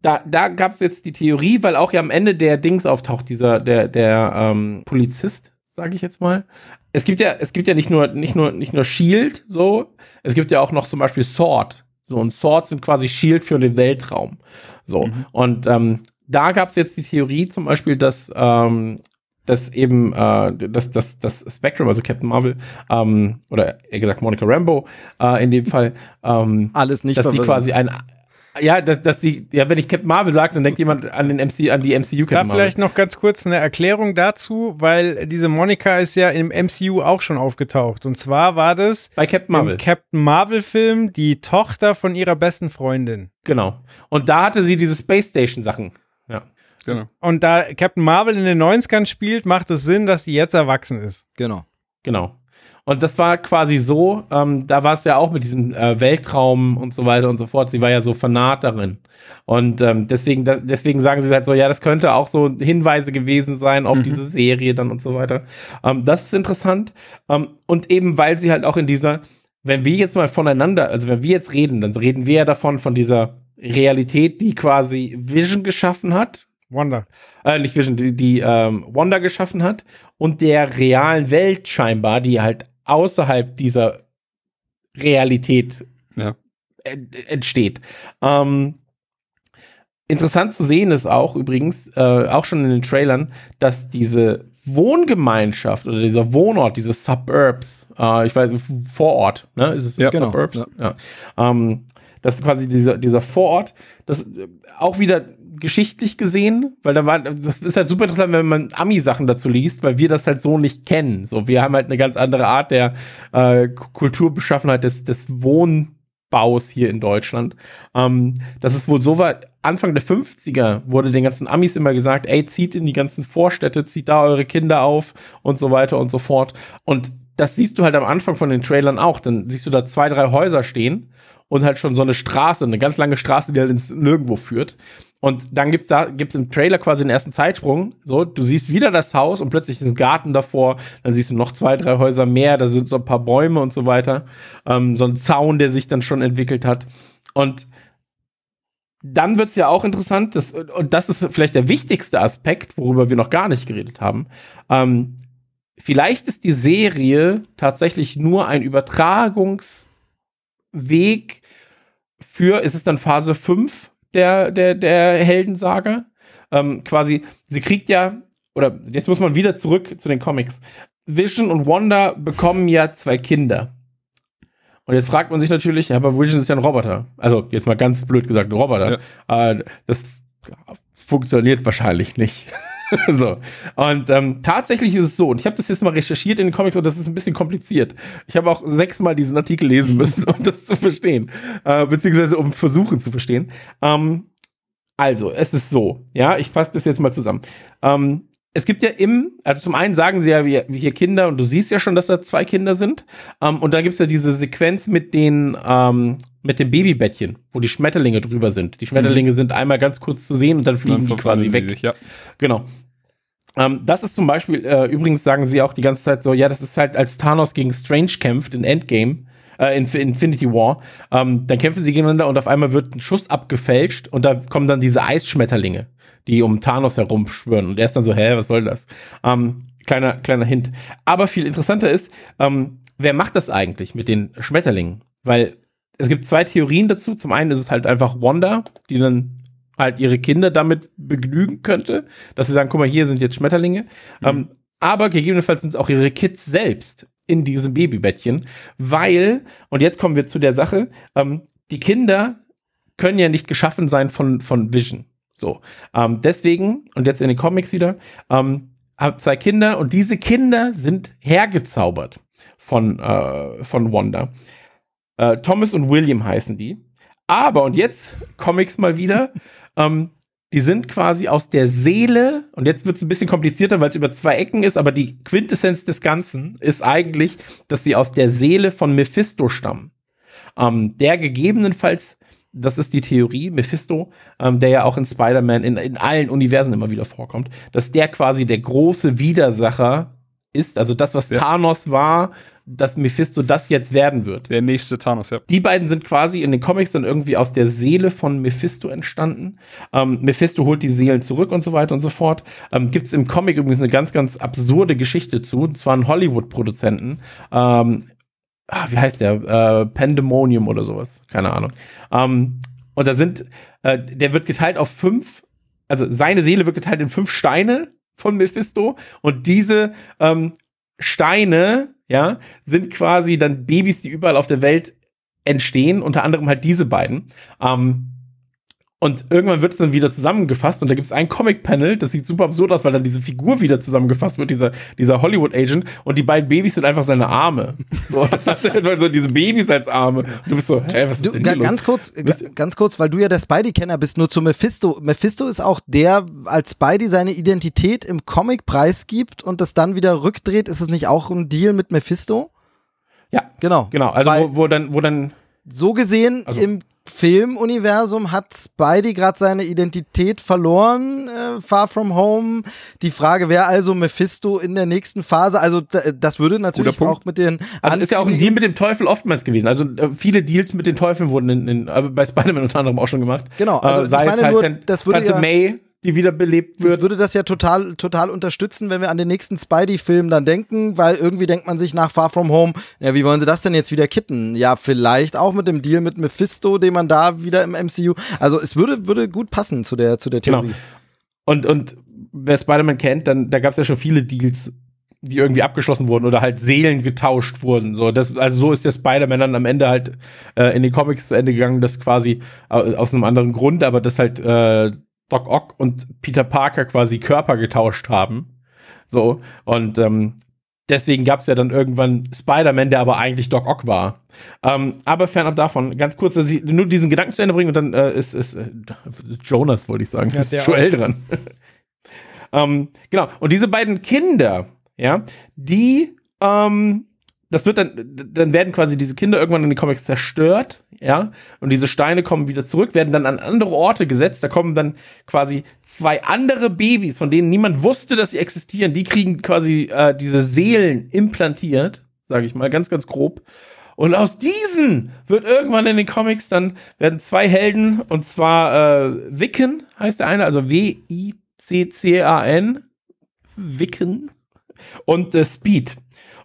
da, da gab es jetzt die Theorie, weil auch ja am Ende der Dings auftaucht, dieser, der, der ähm, Polizist, sage ich jetzt mal. Es gibt ja, es gibt ja nicht nur, nicht nur, nicht nur Shield, so, es gibt ja auch noch zum Beispiel Sword. So, und Sword sind quasi Shield für den Weltraum. So. Mhm. Und ähm, da gab es jetzt die Theorie zum Beispiel, dass, ähm, dass eben äh, dass, dass, dass Spectrum, also Captain Marvel, ähm, oder eher gesagt Monica Rambo, äh, in dem Fall, ähm, Alles nicht dass sie verwirren. quasi ein ja, dass, dass sie, ja, wenn ich Captain Marvel sage, dann denkt jemand an den MC, an die MCU Da Captain Marvel. vielleicht noch ganz kurz eine Erklärung dazu, weil diese Monika ist ja im MCU auch schon aufgetaucht. Und zwar war das Bei Captain Marvel. im Captain Marvel-Film die Tochter von ihrer besten Freundin. genau. Und da hatte sie diese Space Station Sachen. Ja. Genau. Und da Captain Marvel in den 90ern spielt, macht es Sinn, dass die jetzt erwachsen ist. Genau. Genau. Und das war quasi so, ähm, da war es ja auch mit diesem äh, Weltraum und so weiter und so fort. Sie war ja so fanat darin. Und ähm, deswegen, da, deswegen sagen sie halt so, ja, das könnte auch so Hinweise gewesen sein auf diese Serie dann und so weiter. Ähm, das ist interessant. Ähm, und eben, weil sie halt auch in dieser, wenn wir jetzt mal voneinander, also wenn wir jetzt reden, dann reden wir ja davon, von dieser Realität, die quasi Vision geschaffen hat, Wonder. äh, nicht Vision, die, die ähm, Wanda geschaffen hat und der realen Welt scheinbar, die halt außerhalb dieser Realität Ja. en- entsteht. Ähm, interessant zu sehen ist auch übrigens, äh, auch schon in den Trailern, dass diese Wohngemeinschaft oder dieser Wohnort, diese Suburbs, äh, ich weiß, Vorort, ne, ist es Ja, genau, Suburbs? Ja. Ähm, das ist quasi dieser, dieser Vorort, das äh, auch wieder geschichtlich gesehen, weil da war, das ist halt super interessant, wenn man Ami-Sachen dazu liest, weil wir das halt so nicht kennen. So, wir haben halt eine ganz andere Art der äh, Kulturbeschaffenheit des, des Wohnbaus hier in Deutschland. Ähm, das ist wohl so war, Anfang der 50er wurde den ganzen Amis immer gesagt, ey, zieht in die ganzen Vorstädte, zieht da eure Kinder auf und so weiter und so fort. Und das siehst du halt am Anfang von den Trailern auch. Dann siehst du da zwei, drei Häuser stehen und halt schon so eine Straße, eine ganz lange Straße, die halt ins Nirgendwo führt. Und dann gibt's da gibt's im Trailer quasi den ersten Zeitsprung. So, du siehst wieder das Haus und plötzlich ist ein Garten davor. Dann siehst du noch zwei, drei Häuser mehr. Da sind so ein paar Bäume und so weiter. Ähm, so ein Zaun, der sich dann schon entwickelt hat. Und dann wird's ja auch interessant, das, und das ist vielleicht der wichtigste Aspekt, worüber wir noch gar nicht geredet haben. Ähm, vielleicht ist die Serie tatsächlich nur ein Übertragungsweg für, ist es dann Phase 5 der, der, der Heldensaga? Ähm, quasi, sie kriegt ja, oder jetzt muss man wieder zurück zu den Comics. Vision und Wanda bekommen ja zwei Kinder. Und jetzt fragt man sich natürlich, ja, aber Vision ist ja ein Roboter. Also jetzt mal ganz blöd gesagt, ein Roboter. Äh, das funktioniert wahrscheinlich nicht. so. Und ähm, tatsächlich ist es so, und ich habe das jetzt mal recherchiert in den Comics und das ist ein bisschen kompliziert. Ich habe auch sechsmal diesen Artikel lesen müssen, um das zu verstehen. Äh, beziehungsweise um versuchen zu verstehen. Ähm, also, es ist so, ja, ich fasse das jetzt mal zusammen. Ähm, es gibt ja im, also zum einen sagen sie ja, wie hier Kinder, und du siehst ja schon, dass da zwei Kinder sind. Ähm, und dann gibt es ja diese Sequenz mit den, ähm, mit dem Babybettchen, wo die Schmetterlinge drüber sind. Die Schmetterlinge sind einmal ganz kurz zu sehen und dann fliegen die quasi weg. sich, ja. Genau. Ähm, das ist zum Beispiel, äh, übrigens sagen sie auch die ganze Zeit so, ja, das ist halt, als Thanos gegen Strange kämpft in Endgame, äh, in Infinity War, ähm, dann kämpfen sie gegeneinander und auf einmal wird ein Schuss abgefälscht und da kommen dann diese Eisschmetterlinge, die um Thanos herum schwören. Und er ist dann so, hä, was soll das? Ähm, kleiner, kleiner Hint. Aber viel interessanter ist, ähm, wer macht das eigentlich mit den Schmetterlingen? Weil es gibt zwei Theorien dazu. Zum einen ist es halt einfach Wanda, die dann halt ihre Kinder damit begnügen könnte, dass sie sagen, guck mal, hier sind jetzt Schmetterlinge. Ähm, aber gegebenenfalls sind es auch ihre Kids selbst in diesem Babybettchen, weil, und jetzt kommen wir zu der Sache, ähm, die Kinder können ja nicht geschaffen sein von, von Vision. So. Ähm, deswegen, und jetzt in den Comics wieder, ähm, habe zwei Kinder und diese Kinder sind hergezaubert von, äh, von Wanda. Äh, Thomas und William heißen die. Aber, und jetzt Comics mal wieder, ähm, die sind quasi aus der Seele, und jetzt wird es ein bisschen komplizierter, weil es über zwei Ecken ist, aber die Quintessenz des Ganzen ist eigentlich, dass sie aus der Seele von Mephisto stammen. Ähm, der gegebenenfalls, das ist die Theorie, Mephisto, ähm, der ja auch in Spider-Man in, in allen Universen immer wieder vorkommt, dass der quasi der große Widersacher ist, also das, was Ja. Thanos war, dass Mephisto das jetzt werden wird. Der nächste Thanos, ja. Die beiden sind quasi in den Comics dann irgendwie aus der Seele von Mephisto entstanden. Ähm, Mephisto holt die Seelen zurück und so weiter und so fort. Ähm, Gibt es im Comic übrigens eine ganz, ganz absurde Geschichte zu. Und zwar einen Hollywood-Produzenten. Ähm, ah, wie heißt der? Äh, Pandemonium oder sowas. Keine Ahnung. Ähm, und da sind, äh, der wird geteilt auf fünf, also seine Seele wird geteilt in fünf Steine von Mephisto. Und diese ähm, Steine, ja, sind quasi dann Babys, die überall auf der Welt entstehen, unter anderem halt diese beiden. Ähm, und irgendwann wird es dann wieder zusammengefasst und da gibt es ein Comic-Panel, das sieht super absurd aus, weil dann diese Figur wieder zusammengefasst wird, dieser, dieser Hollywood-Agent und die beiden Babys sind einfach seine Arme. So, so diese Babys als Arme. Und du bist so, hä, was ist Du, denn hier los? ganz kurz, Wisst ganz kurz, weil du ja der Spidey-Kenner bist, nur zu Mephisto. Mephisto ist auch der, als Spidey seine Identität im Comic preisgibt und das dann wieder rückdreht. Ist es nicht auch ein Deal mit Mephisto? Ja, Genau. genau. Also Weil- wo, wo dann, wo dann So gesehen, Also- im Filmuniversum hat Spidey gerade seine Identität verloren, äh, Far From Home. Die Frage wäre also Mephisto in der nächsten Phase. Also d- das würde natürlich auch mit den Also ist ja auch ein Deal mit dem Teufel oftmals gewesen. Also äh, viele Deals mit den Teufeln wurden in, in, äh, bei Spider-Man unter anderem auch schon gemacht. Genau, also äh, ich sei meine es halt nur, das würde Tante ja- May, die wiederbelebt Das wird. würde das ja total, total unterstützen, wenn wir an den nächsten Spidey-Film dann denken, weil irgendwie denkt man sich nach Far From Home, ja, wie wollen sie das denn jetzt wieder kitten? Ja, vielleicht auch mit dem Deal mit Mephisto, den man da wieder im MCU. Also es würde, würde gut passen zu der, zu der Genau. Theorie. Und, und wer Spider-Man kennt, dann da gab es ja schon viele Deals, die irgendwie abgeschlossen wurden oder halt Seelen getauscht wurden. So, das, also so ist der Spider-Man dann am Ende halt äh, in den Comics zu Ende gegangen, das quasi äh, aus einem anderen Grund, aber dass halt äh, Doc Ock und Peter Parker quasi Körper getauscht haben. So, und ähm, deswegen gab es ja dann irgendwann Spider-Man, der aber eigentlich Doc Ock war. Ähm, aber fernab davon, ganz kurz, dass ich nur diesen Gedanken zu Ende bringen und dann äh, ist, ist äh, Jonas, wollte ich sagen, Ja, ist Joel dran. ähm, genau, und diese beiden Kinder, ja, die ähm, das wird dann, dann werden quasi diese Kinder irgendwann in den Comics zerstört, ja, und diese Steine kommen wieder zurück, werden dann an andere Orte gesetzt, da kommen dann quasi zwei andere Babys, von denen niemand wusste, dass sie existieren, die kriegen quasi äh, diese Seelen implantiert, sage ich mal, ganz, ganz grob. Und aus diesen wird irgendwann in den Comics dann werden zwei Helden, und zwar äh, Wiccan heißt der eine, also W-I-C-C-A-N, Wiccan, und äh, Speed.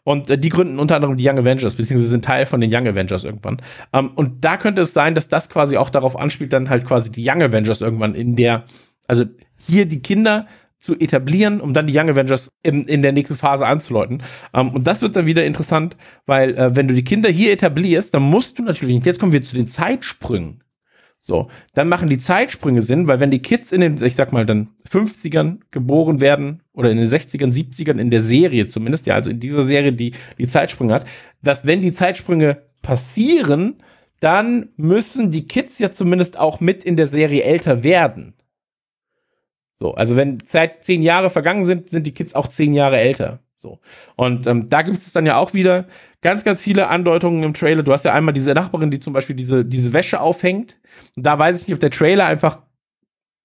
Und äh, die gründen unter anderem die Young Avengers, beziehungsweise sind Teil von den Young Avengers irgendwann. Ähm, und da könnte es sein, dass das quasi auch darauf anspielt, dann halt quasi die Young Avengers irgendwann in der, also hier die Kinder zu etablieren, um dann die Young Avengers in, in der nächsten Phase anzuläuten. Ähm, und das wird dann wieder interessant, weil äh, wenn du die Kinder hier etablierst, dann musst du natürlich jetzt kommen wir zu den Zeitsprüngen. So, dann machen die Zeitsprünge Sinn, weil wenn die Kids in den, ich sag mal, dann 50ern geboren werden oder in den 60ern, 70ern in der Serie zumindest, ja, also in dieser Serie, die die Zeitsprünge hat, dass wenn die Zeitsprünge passieren, dann müssen die Kids ja zumindest auch mit in der Serie älter werden. So, also wenn seit zehn Jahre vergangen sind, sind die Kids auch zehn Jahre älter. So. Und ähm, da gibt es dann ja auch wieder ganz, ganz viele Andeutungen im Trailer. Du hast ja einmal diese Nachbarin, die zum Beispiel diese, diese Wäsche aufhängt. Und da weiß ich nicht, ob der Trailer einfach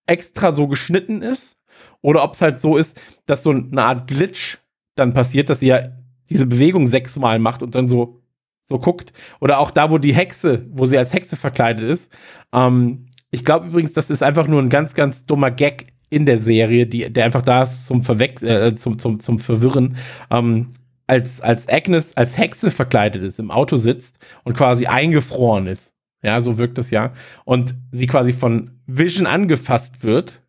extra so geschnitten ist oder ob es halt so ist, dass so eine Art Glitch dann passiert, dass sie ja diese Bewegung sechsmal macht und dann so, so guckt. Oder auch da, wo die Hexe, wo sie als Hexe verkleidet ist. Ähm, ich glaube übrigens, das ist einfach nur ein ganz, ganz dummer Gag in der Serie, die, der einfach da ist zum, Verwech äh, zum, zum, zum Verwirren. Ähm, als, als Agnes als Hexe verkleidet ist, im Auto sitzt und quasi eingefroren ist. Ja, so wirkt das ja. Und sie quasi von Vision angefasst wird,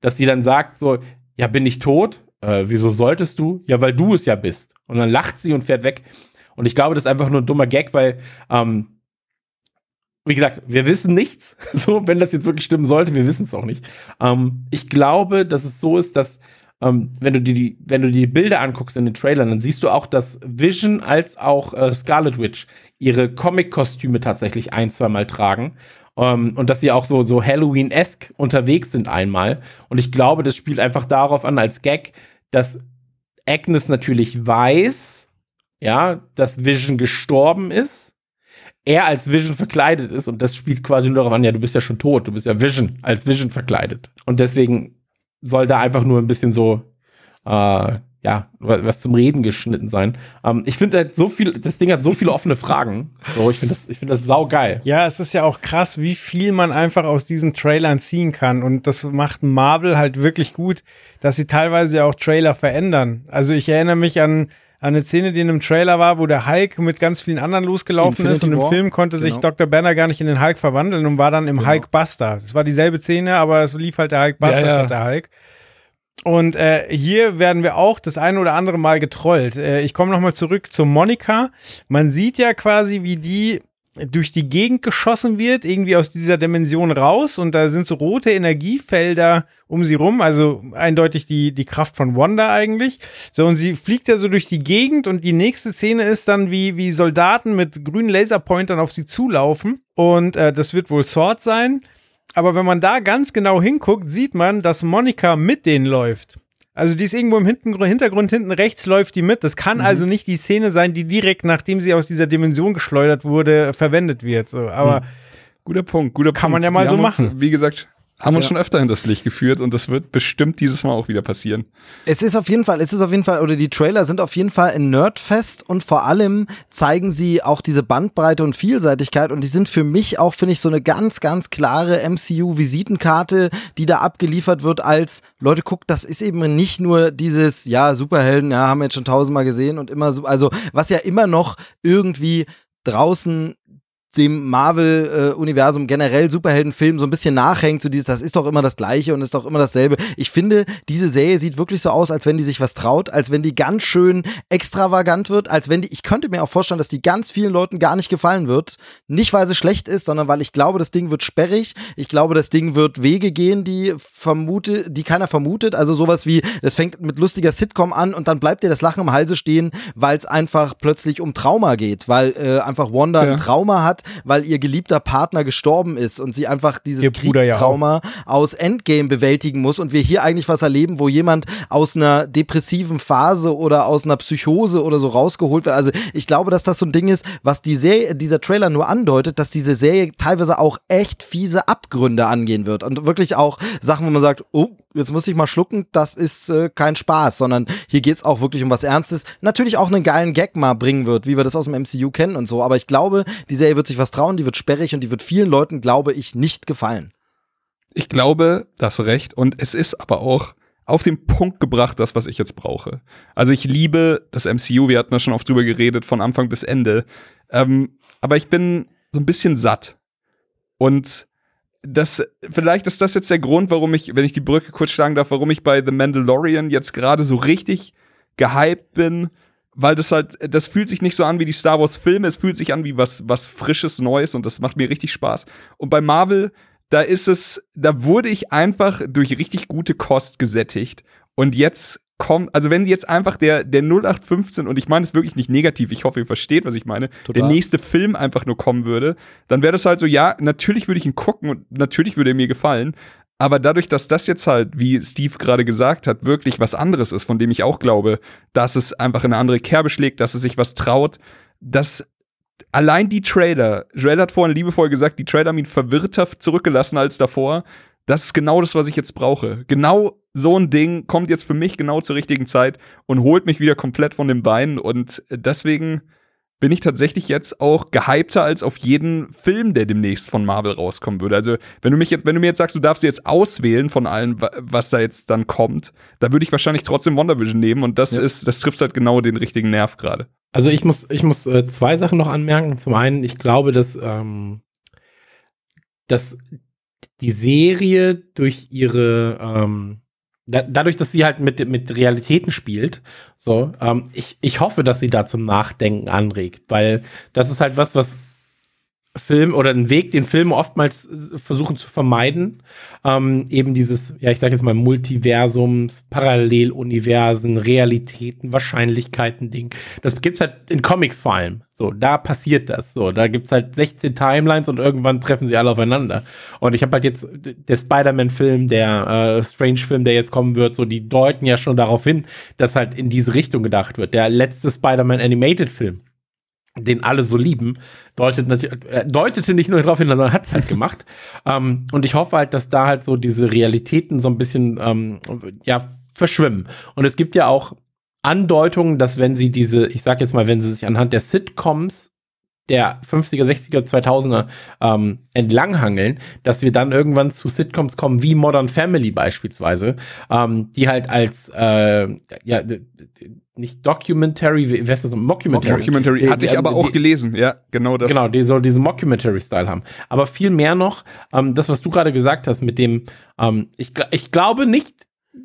dass sie dann sagt so, ja, bin ich tot? Äh, wieso solltest du? Ja, weil du es ja bist. Und dann lacht sie und fährt weg. Und ich glaube, das ist einfach nur ein dummer Gag, weil ähm, wie gesagt, wir wissen nichts. So, wenn das jetzt wirklich stimmen sollte, wir wissen es auch nicht. Ähm, ich glaube, dass es so ist, dass ähm, wenn du dir die, wenn du die Bilder anguckst in den Trailern, dann siehst du auch, dass Vision als auch äh, Scarlet Witch ihre Comic-Kostüme tatsächlich ein, zwei Mal tragen. Ähm, und dass sie auch so, so Halloween-esque unterwegs sind einmal. Und ich glaube, das spielt einfach darauf an, als Gag, dass Agnes natürlich weiß, ja, dass Vision gestorben ist er als Vision verkleidet ist und das spielt quasi nur darauf an, ja, du bist ja schon tot, du bist ja Vision, als Vision verkleidet. Und deswegen soll da einfach nur ein bisschen so, äh, ja, was zum Reden geschnitten sein. Ähm, ich finde halt so viel, das Ding hat so viele offene Fragen. So, ich finde das, ich finde das saugeil. Ja, es ist ja auch krass, wie viel man einfach aus diesen Trailern ziehen kann. Und das macht Marvel halt wirklich gut, dass sie teilweise ja auch Trailer verändern. Also ich erinnere mich an an eine Szene, die in einem Trailer war, wo der Hulk mit ganz vielen anderen losgelaufen Infinity ist und im War. Film konnte sich Genau. Dr. Banner gar nicht in den Hulk verwandeln und war dann im Genau. Hulk Buster. Das war dieselbe Szene, aber es lief halt der Hulk Buster Ja, ja. statt der Hulk. Und äh, hier werden wir auch das eine oder andere Mal getrollt. Äh, ich komme nochmal zurück zu Monika. Man sieht ja quasi, wie die durch die Gegend geschossen wird, irgendwie aus dieser Dimension raus und da sind so rote Energiefelder um sie rum, also eindeutig die, die Kraft von Wanda eigentlich. So, und sie fliegt ja so durch die Gegend und die nächste Szene ist dann, wie, wie Soldaten mit grünen Laserpointern auf sie zulaufen und äh, das wird wohl Sword sein. Aber wenn man da ganz genau hinguckt, sieht man, dass Monika mit denen läuft. Also die ist irgendwo im Hinten Hintergrund, hinten rechts läuft die mit. Das kann also nicht die Szene sein, die direkt nachdem sie aus dieser Dimension geschleudert wurde, verwendet wird. So, aber Guter Punkt, guter Kann Punkt. man ja mal Die so haben uns, machen. Wie gesagt, haben uns Ja. schon öfter hinters Licht geführt und das wird bestimmt dieses Mal auch wieder passieren. Es ist auf jeden Fall, es ist auf jeden Fall, oder die Trailer sind auf jeden Fall ein Nerdfest und vor allem zeigen sie auch diese Bandbreite und Vielseitigkeit und die sind für mich auch, finde ich, so eine ganz, ganz klare MCU-Visitenkarte, die da abgeliefert wird als, Leute, guckt, das ist eben nicht nur dieses, ja, Superhelden, ja, haben wir jetzt schon tausendmal gesehen und immer so, also was ja immer noch irgendwie draußen dem Marvel-Universum generell Superheldenfilm so ein bisschen nachhängt, so dieses, das ist doch immer das Gleiche und ist doch immer dasselbe. Ich finde, diese Serie sieht wirklich so aus, als wenn die sich was traut, als wenn die ganz schön extravagant wird, als wenn die, ich könnte mir auch vorstellen, dass die ganz vielen Leuten gar nicht gefallen wird. Nicht, weil sie schlecht ist, sondern weil ich glaube, das Ding wird sperrig. Ich glaube, das Ding wird Wege gehen, die vermute, die keiner vermutet. Also sowas wie, das fängt mit lustiger Sitcom an und dann bleibt dir das Lachen im Halse stehen, weil es einfach plötzlich um Trauma geht, weil äh, einfach Wanda Ja. ein Trauma hat, weil ihr geliebter Partner gestorben ist und sie einfach dieses Ihr Bruder ja Kriegstrauma aus Endgame bewältigen muss und wir hier eigentlich was erleben, wo jemand aus einer depressiven Phase oder aus einer Psychose oder so rausgeholt wird. Also ich glaube, dass das so ein Ding ist, was die Serie, dieser Trailer nur andeutet, dass diese Serie teilweise auch echt fiese Abgründe angehen wird und wirklich auch Sachen, wo man sagt, oh, jetzt muss ich mal schlucken, das ist äh, kein Spaß, sondern hier geht's auch wirklich um was Ernstes. Natürlich auch einen geilen Gag mal bringen wird, wie wir das aus dem MCU kennen und so, aber ich glaube, die Serie wird sich was trauen, die wird sperrig und die wird vielen Leuten, glaube ich, nicht gefallen. Ich glaube, das recht. Und es ist aber auch auf den Punkt gebracht, das, was ich jetzt brauche. Also ich liebe das MCU, wir hatten da schon oft drüber geredet, von Anfang bis Ende. Ähm, aber ich bin so ein bisschen satt. Und das, vielleicht ist das jetzt der Grund, warum ich, wenn ich die Brücke kurz schlagen darf, warum ich bei The Mandalorian jetzt gerade so richtig gehypt bin, weil das halt, das fühlt sich nicht so an wie die Star Wars Filme, es fühlt sich an wie was, was Frisches, Neues und das macht mir richtig Spaß. Und bei Marvel, da ist es, da wurde ich einfach durch richtig gute Kost gesättigt und jetzt kommt, also wenn jetzt einfach der, der 0815, und ich meine es wirklich nicht negativ, ich hoffe, ihr versteht, was ich meine, Total. der nächste Film einfach nur kommen würde, dann wäre das halt so, ja, natürlich würde ich ihn gucken und natürlich würde er mir gefallen, aber dadurch, dass das jetzt halt, wie Steve gerade gesagt hat, wirklich was anderes ist, von dem ich auch glaube, dass es einfach in eine andere Kerbe schlägt, dass es sich was traut, dass allein die Trailer, Joel hat vorhin liebevoll gesagt, die Trailer haben ihn verwirrter zurückgelassen als davor. Das ist genau das, was ich jetzt brauche. Genau so ein Ding kommt jetzt für mich genau zur richtigen Zeit und holt mich wieder komplett von den Beinen. Und deswegen bin ich tatsächlich jetzt auch gehypter als auf jeden Film, der demnächst von Marvel rauskommen würde. Also, wenn du mich jetzt, wenn du mir jetzt sagst, du darfst jetzt auswählen von allen, wa- was da jetzt dann kommt, da würde ich wahrscheinlich trotzdem WandaVision nehmen und das Ja. ist, das trifft halt genau den richtigen Nerv gerade. Also ich muss, ich muss äh, zwei Sachen noch anmerken. Zum einen, ich glaube, dass, ähm, dass die Serie durch ihre, ähm, da, dadurch, dass sie halt mit, mit Realitäten spielt, so, ähm, ich, ich hoffe, dass sie da zum Nachdenken anregt, weil das ist halt was, was Film oder ein Weg, den Filme oftmals äh, versuchen zu vermeiden. Ähm, eben dieses, ja, ich sage jetzt mal Multiversums, Paralleluniversen, Realitäten, Wahrscheinlichkeiten, Ding. Das gibt's halt in Comics vor allem. So, da passiert das. So, da gibt's halt 16 Timelines und irgendwann treffen sie alle aufeinander. Und ich habe halt jetzt der Spider-Man-Film, der äh, Strange-Film, der jetzt kommen wird, so die deuten ja schon darauf hin, dass halt in diese Richtung gedacht wird. Der letzte Spider-Man Animated-Film den alle so lieben, deutet äh, deutete nicht nur darauf hin, sondern hat es halt gemacht. ähm, und ich hoffe halt, dass da halt so diese Realitäten so ein bisschen ähm, ja verschwimmen. Und es gibt ja auch Andeutungen, dass wenn sie diese, ich sag jetzt mal, wenn sie sich anhand der Sitcoms der 50er, 60er, 2000er ähm, entlanghangeln, dass wir dann irgendwann zu Sitcoms kommen wie Modern Family beispielsweise, ähm, die halt als äh, ja nicht Documentary, wie heißt das noch? Mockumentary. Documentary Die- hatte ich aber auch die- gelesen, ja, genau das. Genau, die soll diesen Mockumentary-Style haben. Aber viel mehr noch, ähm, das, was du gerade gesagt hast, mit dem, ähm, ich, ich glaube nicht,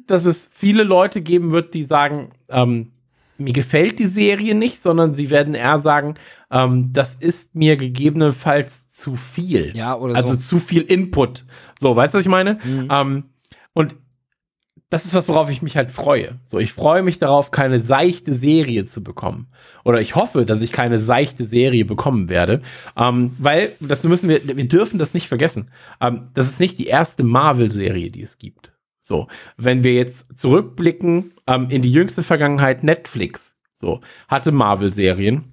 dass es viele Leute geben wird, die sagen, ähm, mir gefällt die Serie nicht, sondern sie werden eher sagen, ähm, das ist mir gegebenenfalls zu viel. Ja, oder Also so. zu viel Input. So, weißt du, was ich meine? Mhm. Ähm, und das ist was, worauf ich mich halt freue. So, ich freue mich darauf, keine seichte Serie zu bekommen. Oder ich hoffe, dass ich keine seichte Serie bekommen werde. Ähm, weil, das müssen wir, wir dürfen das nicht vergessen. Ähm, das ist nicht die erste Marvel-Serie, die es gibt. So, wenn wir jetzt zurückblicken ähm, in die jüngste Vergangenheit, Netflix, so, hatte Marvel-Serien,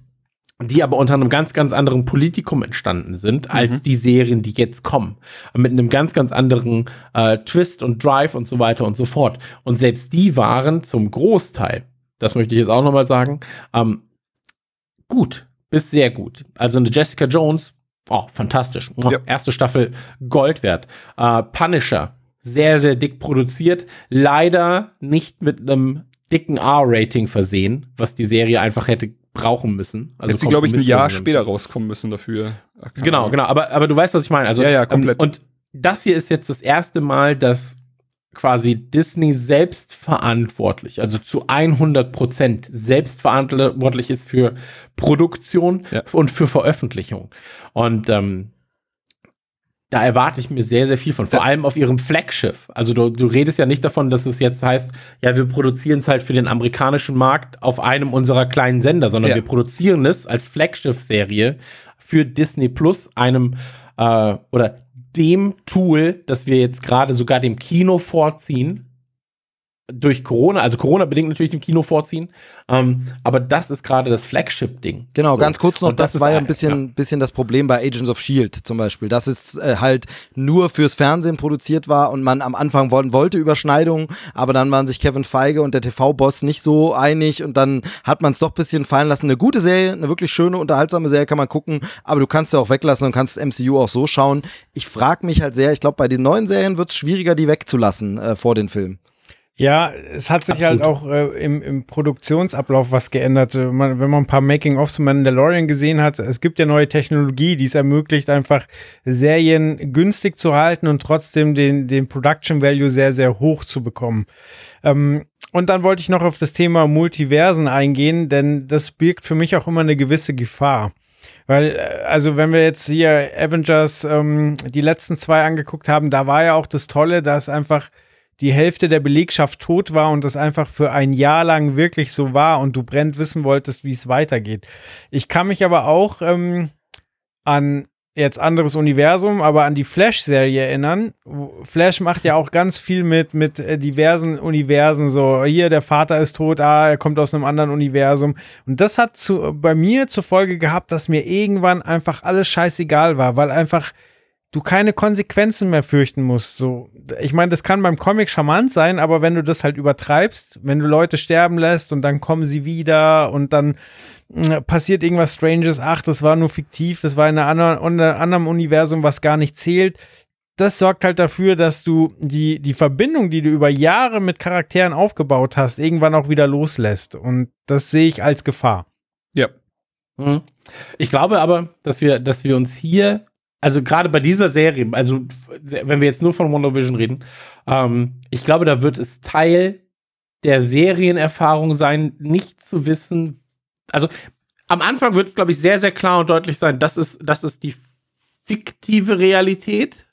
die aber unter einem ganz, ganz anderen Politikum entstanden sind, als die Serien, die jetzt kommen. Mit einem ganz, ganz anderen äh, Twist und Drive und so weiter und so fort. Und selbst die waren zum Großteil, das möchte ich jetzt auch nochmal sagen, ähm, gut, bis sehr gut. Also eine Jessica Jones, oh, fantastisch. Ja. Erste Staffel Gold wert. Äh, Punisher, sehr, sehr dick produziert. Leider nicht mit einem dicken R-Rating versehen, was die Serie einfach hätte brauchen müssen. Also Hätte sie, glaube ich, ein Jahr später rauskommen müssen dafür. Ach, Genau, Ahnung. genau. Aber, aber du weißt, was ich meine. Also, Ja, ja, komplett. Ähm, und das hier ist jetzt das erste Mal, dass quasi Disney selbstverantwortlich, also zu 100 Prozent selbstverantwortlich ist für Produktion Ja. und für Veröffentlichung. Und ähm, da erwarte ich mir sehr, sehr viel von. Vor allem auf ihrem Flaggschiff. Also du, du redest ja nicht davon, dass es jetzt heißt, ja, wir produzieren es halt für den amerikanischen Markt auf einem unserer kleinen Sender, sondern Ja. wir produzieren es als Flaggschiff-Serie für Disney Plus, einem äh, oder dem Tool, das wir jetzt gerade sogar dem Kino vorziehen, durch Corona, also Corona bedingt natürlich dem Kino vorziehen, ähm, aber das ist gerade das Flagship-Ding. Genau, So. ganz kurz noch, das, ist war ja ein ein- bisschen, bisschen das Problem bei Agents of Shield zum Beispiel, dass es äh, halt nur fürs Fernsehen produziert war und man am Anfang wollen, wollte Überschneidungen, aber dann waren sich Kevin Feige und der TV-Boss nicht so einig und dann hat man es doch ein bisschen fallen lassen. Eine gute Serie, eine wirklich schöne, unterhaltsame Serie kann man gucken, aber du kannst ja auch weglassen und kannst MCU auch so schauen. Ich frage mich halt sehr, ich glaube, bei den neuen Serien wird es schwieriger, die wegzulassen äh, vor den Filmen. Ja, es hat sich Absolut. halt auch äh, im, im Produktionsablauf was geändert. Äh, Man, wenn man ein paar Making-ofs zu Mandalorian gesehen hat, es gibt ja neue Technologie, die es ermöglicht, einfach Serien günstig zu halten und trotzdem den, den Production Value sehr, sehr hoch zu bekommen. Ähm, und dann wollte ich noch auf das Thema Multiversen eingehen, denn das birgt für mich auch immer eine gewisse Gefahr. Weil, äh, also wenn wir jetzt hier Avengers ähm, die letzten zwei angeguckt haben, da war ja auch das Tolle, dass einfach die Hälfte der Belegschaft tot war und das einfach für ein Jahr lang wirklich so war und du brennend wissen wolltest, wie es weitergeht. Ich kann mich aber auch ähm, an jetzt anderes Universum, aber an die Flash-Serie erinnern. Flash macht ja auch ganz viel mit, mit äh, diversen Universen, so hier, der Vater ist tot, ah, er kommt aus einem anderen Universum. Und das hat zu, bei mir zur Folge gehabt, dass mir irgendwann einfach alles scheißegal war, weil einfach du keine Konsequenzen mehr fürchten musst. So, ich meine, das kann beim Comic charmant sein, aber wenn du das halt übertreibst, wenn du Leute sterben lässt und dann kommen sie wieder und dann äh, passiert irgendwas Stranges, ach, das war nur fiktiv, das war in einer anderen, in einem anderen Universum, was gar nicht zählt. Das sorgt halt dafür, dass du die, die Verbindung, die du über Jahre mit Charakteren aufgebaut hast, irgendwann auch wieder loslässt. Und das sehe ich als Gefahr. Ja. Mhm. Ich glaube aber, dass wir, dass wir uns hier, also gerade bei dieser Serie, also wenn wir jetzt nur von Wonder Vision reden, ähm, ich glaube, da wird es Teil der Serienerfahrung sein, nicht zu wissen, also am Anfang wird es, glaube ich, sehr, sehr klar und deutlich sein, das ist, das ist die fiktive Realität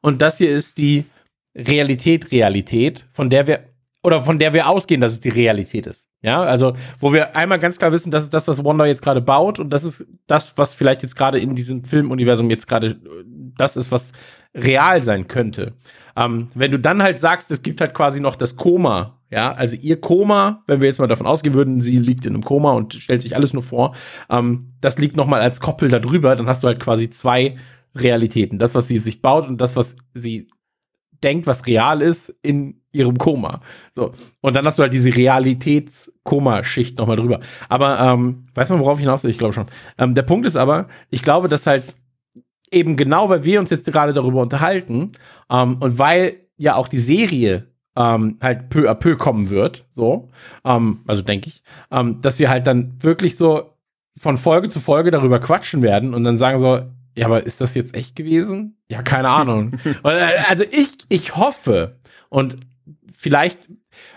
und das hier ist die Realität, Realität, von der wir, oder von der wir ausgehen, dass es die Realität ist. Ja, also, wo wir einmal ganz klar wissen, das ist das, was Wanda jetzt gerade baut und das ist das, was vielleicht jetzt gerade in diesem Filmuniversum jetzt gerade das ist, was real sein könnte. Ähm, wenn du dann halt sagst, es gibt halt quasi noch das Koma, ja, also ihr Koma, wenn wir jetzt mal davon ausgehen würden, sie liegt in einem Koma und stellt sich alles nur vor, ähm, das liegt noch mal als Koppel da drüber, dann hast du halt quasi zwei Realitäten. Das, was sie sich baut und das, was sie denkt, was real ist, in ihrem Koma. So. Und dann hast du halt diese Realitäts-Koma-Schicht nochmal drüber. Aber, ähm, weiß man, worauf ich hinaus will? Ich glaube schon. Ähm, der Punkt ist aber, ich glaube, dass halt eben genau, weil wir uns jetzt gerade darüber unterhalten ähm, und weil ja auch die Serie ähm, halt peu à peu kommen wird, so, ähm, also denke ich, ähm, dass wir halt dann wirklich so von Folge zu Folge darüber quatschen werden und dann sagen so, ja, aber ist das jetzt echt gewesen? Ja, keine Ahnung. Äh, also ich, ich hoffe und vielleicht,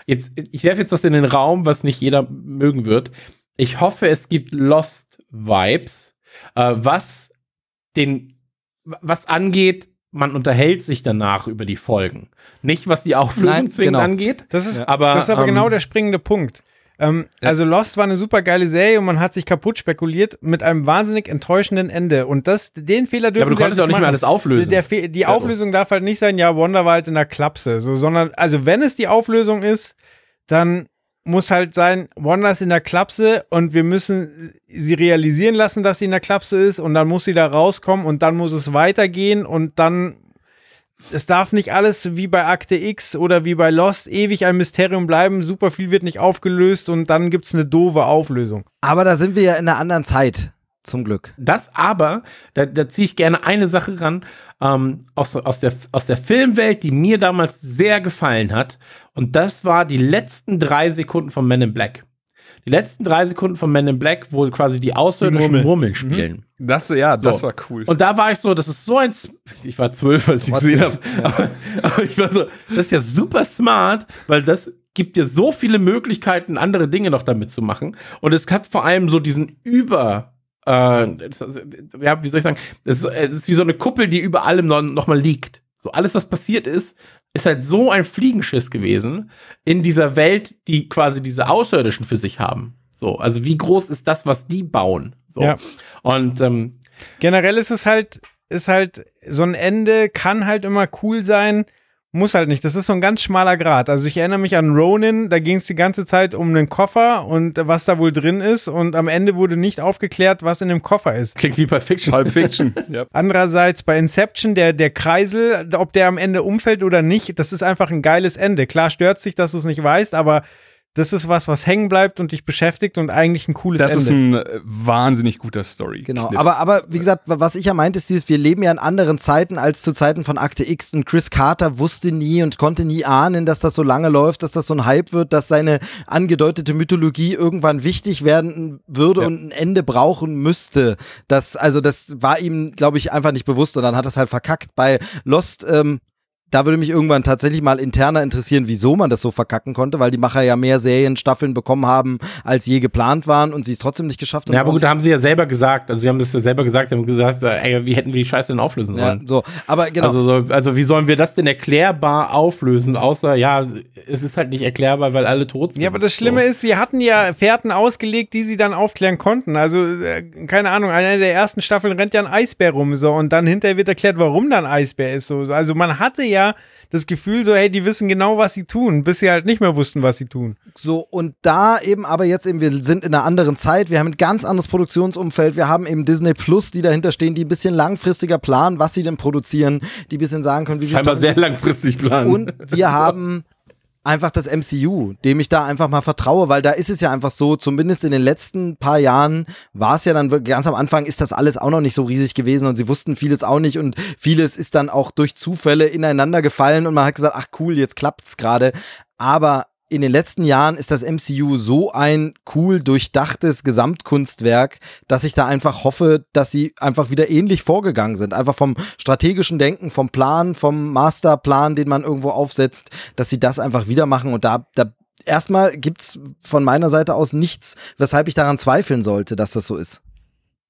jetzt, ich werfe jetzt was in den Raum, was nicht jeder mögen wird. Ich hoffe, es gibt Lost-Vibes, äh, was den, was angeht, man unterhält sich danach über die Folgen. Nicht, was die Auflösung Nein, zwingend genau. angeht. Das ist, Aber, das ist aber ähm, genau der springende Punkt. Ähm, Also Lost war eine super geile Serie und man hat sich kaputt spekuliert mit einem wahnsinnig enttäuschenden Ende. Und das, den Fehler dürfen Ja, aber du sie konntest ja auch nicht mehr alles auflösen. Der, Fe- die. Auflösung darf halt nicht sein, ja, Wonder war halt in der Klapse, so, sondern, also wenn es die Auflösung ist, dann muss halt sein, Wanda ist in der Klapse und wir müssen sie realisieren lassen, dass sie in der Klapse ist und dann muss sie da rauskommen und dann muss es weitergehen und dann es darf nicht alles wie bei Akte X oder wie bei Lost ewig ein Mysterium bleiben, super viel wird nicht aufgelöst und dann gibt es eine doofe Auflösung. Aber da sind wir ja in einer anderen Zeit, zum Glück. Das aber, da, da ziehe ich gerne eine Sache ran, ähm, aus, aus, der, aus der Filmwelt, die mir damals sehr gefallen hat. Und das war die letzten drei Sekunden von Men in Black. Die letzten drei Sekunden von Men in Black, wo quasi die außerirdischen Murmeln. Murmeln spielen. Das, ja, das So. war cool. Und da war ich so, das ist so ein. Ich war zwölf, als ich gesehen habe. Aber, aber ich war so, das ist ja super smart, weil das gibt dir so viele Möglichkeiten, andere Dinge noch damit zu machen. Und es hat vor allem so diesen Über. Äh, das- ja, wie soll ich sagen? Es ist, es ist wie so eine Kuppel, die über allem noch, noch mal liegt. So alles, was passiert ist, ist halt so ein Fliegenschiss gewesen in dieser Welt, die quasi diese Außerirdischen für sich haben. So, also wie groß ist das, was die bauen? So. Ja. Und ähm, Generell ist es halt, ist halt, so ein Ende kann halt immer cool sein, muss halt nicht. Das ist so ein ganz schmaler Grad. Also ich erinnere mich an Ronin, da ging es die ganze Zeit um einen Koffer und was da wohl drin ist und am Ende wurde nicht aufgeklärt, was in dem Koffer ist. Klingt wie Pulp Fiction. Pulp Fiction. ja. Andererseits bei Inception, der, der Kreisel, ob der am Ende umfällt oder nicht, das ist einfach ein geiles Ende. Klar stört sich, dass du es nicht weißt, aber das ist was, was hängen bleibt und dich beschäftigt und eigentlich ein cooles Das Ende. ist ein äh, wahnsinnig guter Story. Genau, aber, aber wie gesagt, wa- was ich ja meinte, ist dieses, wir leben ja in anderen Zeiten als zu Zeiten von Akte X und Chris Carter wusste nie und konnte nie ahnen, dass das so lange läuft, dass das so ein Hype wird, dass seine angedeutete Mythologie irgendwann wichtig werden würde Ja. und ein Ende brauchen müsste. Das, also das war ihm, glaube ich, einfach nicht bewusst und dann hat er es halt verkackt. Bei Lost, ähm, da würde mich irgendwann tatsächlich mal interner interessieren, wieso man das so verkacken konnte, weil die Macher ja mehr Serienstaffeln bekommen haben, als je geplant waren und sie es trotzdem nicht geschafft haben. Ja, aber gut, da haben sie ja selber gesagt, also sie haben das ja selber gesagt, sie haben gesagt, ey, wie hätten wir die Scheiße denn auflösen Ja, sollen? so. Aber genau. Also, so, also wie sollen wir das denn erklärbar auflösen, außer, ja, es ist halt nicht erklärbar, weil alle tot sind. Ja, aber das Schlimme so. ist, sie hatten ja Fährten ausgelegt, die sie dann aufklären konnten. Also, äh, keine Ahnung, in einer der ersten Staffeln rennt ja ein Eisbär rum, so, und dann hinterher wird erklärt, warum da ein Eisbär ist, so. Also, man hatte ja das Gefühl, so, hey, die wissen genau, was sie tun, bis sie halt nicht mehr wussten, was sie tun. So, und da eben aber jetzt eben, wir sind in einer anderen Zeit, wir haben ein ganz anderes Produktionsumfeld, wir haben eben Disney Plus, die dahinter stehen, die ein bisschen langfristiger planen, was sie denn produzieren, die ein bisschen sagen können, wie viel Scheinbar sehr langfristig planen. Und wir haben einfach das MCU, dem ich da einfach mal vertraue, weil da ist es ja einfach so, zumindest in den letzten paar Jahren war es ja dann ganz am Anfang ist das alles auch noch nicht so riesig gewesen und sie wussten vieles auch nicht und vieles ist dann auch durch Zufälle ineinander gefallen und man hat gesagt, ach cool, jetzt klappt's gerade. Aber in den letzten Jahren ist das MCU so ein cool durchdachtes Gesamtkunstwerk, dass ich da einfach hoffe, dass sie einfach wieder ähnlich vorgegangen sind. Einfach vom strategischen Denken, vom Plan, vom Masterplan, den man irgendwo aufsetzt, dass sie das einfach wieder machen. Und da, da erstmal gibt's von meiner Seite aus nichts, weshalb ich daran zweifeln sollte, dass das so ist.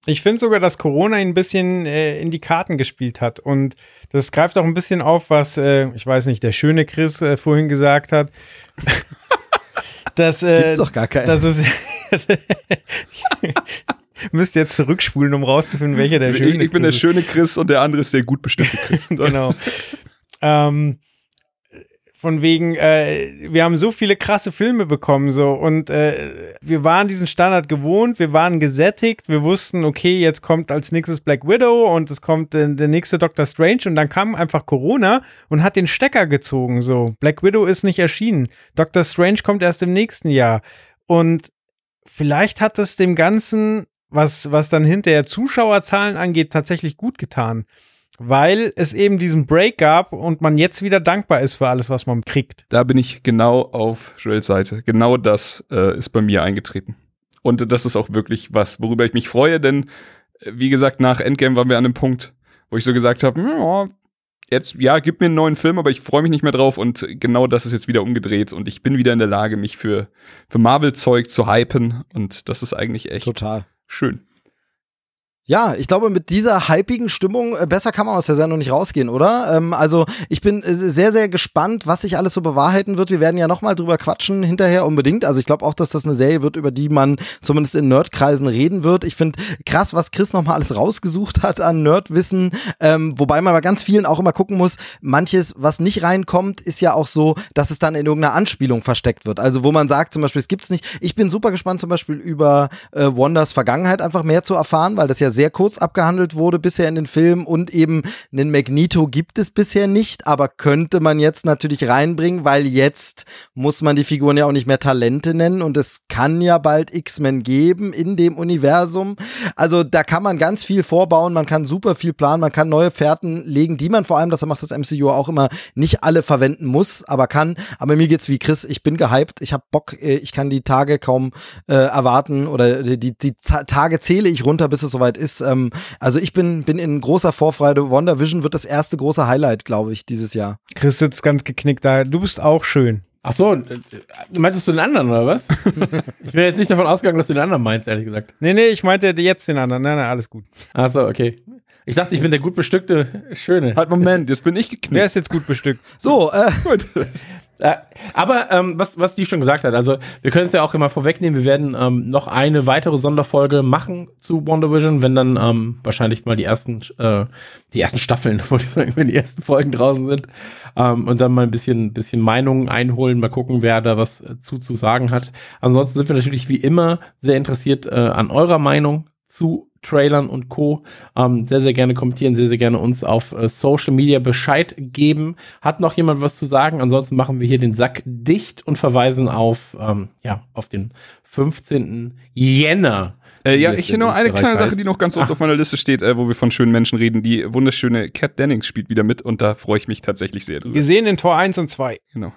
Ich finde sogar, dass Corona ihn ein bisschen äh, in die Karten gespielt hat. Und das greift auch ein bisschen auf, was, äh, ich weiß nicht, der schöne Chris äh, vorhin gesagt hat. dass, äh, Gibt's doch gar keinen. Das ist. Müsst jetzt zurückspulen, um rauszufinden, welcher der schöne ich bin der Chris ist. schöne Chris und der andere ist der gut bestimmte Chris. genau. ähm, von wegen, äh, wir haben so viele krasse Filme bekommen, so. Und äh, wir waren diesen Standard gewohnt, wir waren gesättigt, wir wussten, okay, jetzt kommt als nächstes Black Widow und es kommt äh, der nächste Doctor Strange und dann kam einfach Corona und hat den Stecker gezogen, so. Black Widow ist nicht erschienen, Doctor Strange kommt erst im nächsten Jahr. Und vielleicht hat es dem Ganzen, was, was dann hinterher Zuschauerzahlen angeht, tatsächlich gut getan weil es eben diesen Break gab und man jetzt wieder dankbar ist für alles, was man kriegt. Da bin ich genau auf Joels Seite. Genau das äh, ist bei mir eingetreten. Und das ist auch wirklich was, worüber ich mich freue, denn äh, wie gesagt, nach Endgame waren wir an einem Punkt, wo ich so gesagt habe, ja, jetzt, ja, gib mir einen neuen Film, aber ich freue mich nicht mehr drauf und genau das ist jetzt wieder umgedreht und ich bin wieder in der Lage, mich für, für Marvel-Zeug zu hypen und das ist eigentlich echt Total. schön. Ja, ich glaube, mit dieser hypigen Stimmung, äh, besser kann man aus der Sendung nicht rausgehen, oder? Ähm, also, ich bin äh, sehr, sehr gespannt, was sich alles so bewahrheiten wird. Wir werden ja nochmal drüber quatschen hinterher unbedingt. Also, ich glaube auch, dass das eine Serie wird, über die man zumindest in Nerdkreisen reden wird. Ich finde krass, was Chris nochmal alles rausgesucht hat an Nerdwissen. Ähm, wobei man bei ganz vielen auch immer gucken muss, manches, was nicht reinkommt, ist ja auch so, dass es dann in irgendeiner Anspielung versteckt wird. Also, wo man sagt zum Beispiel, es gibt's nicht. Ich bin super gespannt zum Beispiel über äh, Wonders Vergangenheit einfach mehr zu erfahren, weil das ja sehr kurz abgehandelt wurde bisher in den Filmen und eben einen Magneto gibt es bisher nicht, aber könnte man jetzt natürlich reinbringen, weil jetzt muss man die Figuren ja auch nicht mehr Talente nennen und es kann ja bald X-Men geben in dem Universum. Also da kann man ganz viel vorbauen, man kann super viel planen, man kann neue Fährten legen, die man vor allem, das macht das MCU auch immer, nicht alle verwenden muss, aber kann. Aber mir geht's wie Chris, ich bin gehypt, ich habe Bock, äh, ich kann die Tage kaum äh, erwarten oder die, die, die Tage zähle ich runter, bis es soweit ist. Ähm, also ich bin, bin in großer Vorfreude. Wonder Vision wird das erste große Highlight, glaube ich, dieses Jahr. Chris sitzt ganz geknickt da. Du bist auch schön. Ach so, äh, meintest du den anderen oder was? ich bin jetzt nicht davon ausgegangen, dass du den anderen meinst, ehrlich gesagt. Nee, nee, ich meinte jetzt den anderen. Nein, nein, alles gut. Ach so, okay. Ich dachte, ich bin der gut bestückte Schöne. Halt, Moment, jetzt bin ich Wer geknickt. ist jetzt gut bestückt? So, äh, Gut. Äh, aber ähm, was, was die schon gesagt hat, also wir können es ja auch immer vorwegnehmen, wir werden ähm, noch eine weitere Sonderfolge machen zu Wonder Vision, wenn dann ähm, wahrscheinlich mal die ersten, äh, die ersten Staffeln, wollte ich sagen, wenn die ersten Folgen draußen sind ähm, und dann mal ein bisschen, bisschen Meinungen einholen, mal gucken, wer da was äh, zu, zu sagen hat. Ansonsten sind wir natürlich wie immer sehr interessiert äh, an eurer Meinung zu Trailern und Co. Ähm, sehr, sehr gerne kommentieren, sehr, sehr gerne uns auf äh, Social Media Bescheid geben. Hat noch jemand was zu sagen? Ansonsten machen wir hier den Sack dicht und verweisen auf, ähm, ja, auf den 15. Jänner. Äh, ja, ich noch eine kleine Sache, die noch ganz oben Ach. auf meiner Liste steht, äh, wo wir von schönen Menschen reden. Die wunderschöne Kat Dennings spielt wieder mit und da freue ich mich tatsächlich sehr drüber. Gesehen in Tor 1 und 2. Genau.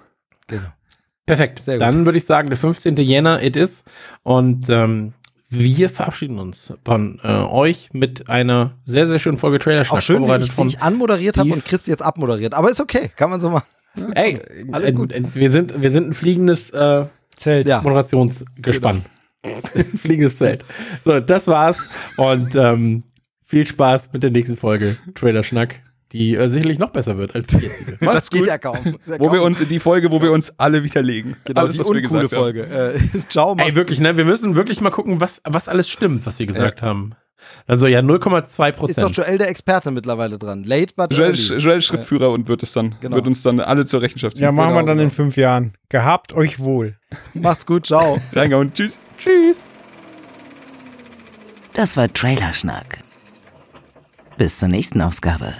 Perfekt. Sehr gut. Dann würde ich sagen, der 15. Jänner, it is. Und ähm, wir verabschieden uns von äh, euch mit einer sehr, sehr schönen Folge Trailer Auch schön, wie ich, wie ich anmoderiert habe und Chris jetzt abmoderiert. Aber ist okay, kann man so machen. Ey, Alles äh, gut. äh, wir sind, wir sind ein fliegendes äh, Zelt. Ja. Moderationsgespann. Fliegendes Zelt. So, das war's. Und ähm, viel Spaß mit der nächsten Folge Trailer Schnack, die äh, sicherlich noch besser wird als die jetzige. Das geht gut. ja kaum. Wo wir uns, die Folge, wo wir uns alle widerlegen. Genau, Alles, die wir uncoole. Folge. Äh, ciao, Ey, wirklich, ne? Wir müssen wirklich mal gucken, was, was alles stimmt, was wir gesagt haben. Also ja, 0,2% Ist doch Prozent. Joel der Experte mittlerweile dran. Late but Joel, early. Joel Schriftführer und wird es dann, Genau. wird uns dann alle zur Rechenschaft ziehen. Ja, machen wir Genau, dann in genau. fünf Jahren. Gehabt euch wohl. Macht's gut, ciao. Reingehauen. Tschüss. Tschüss. Das war Trailerschnack. Bis zur nächsten Ausgabe.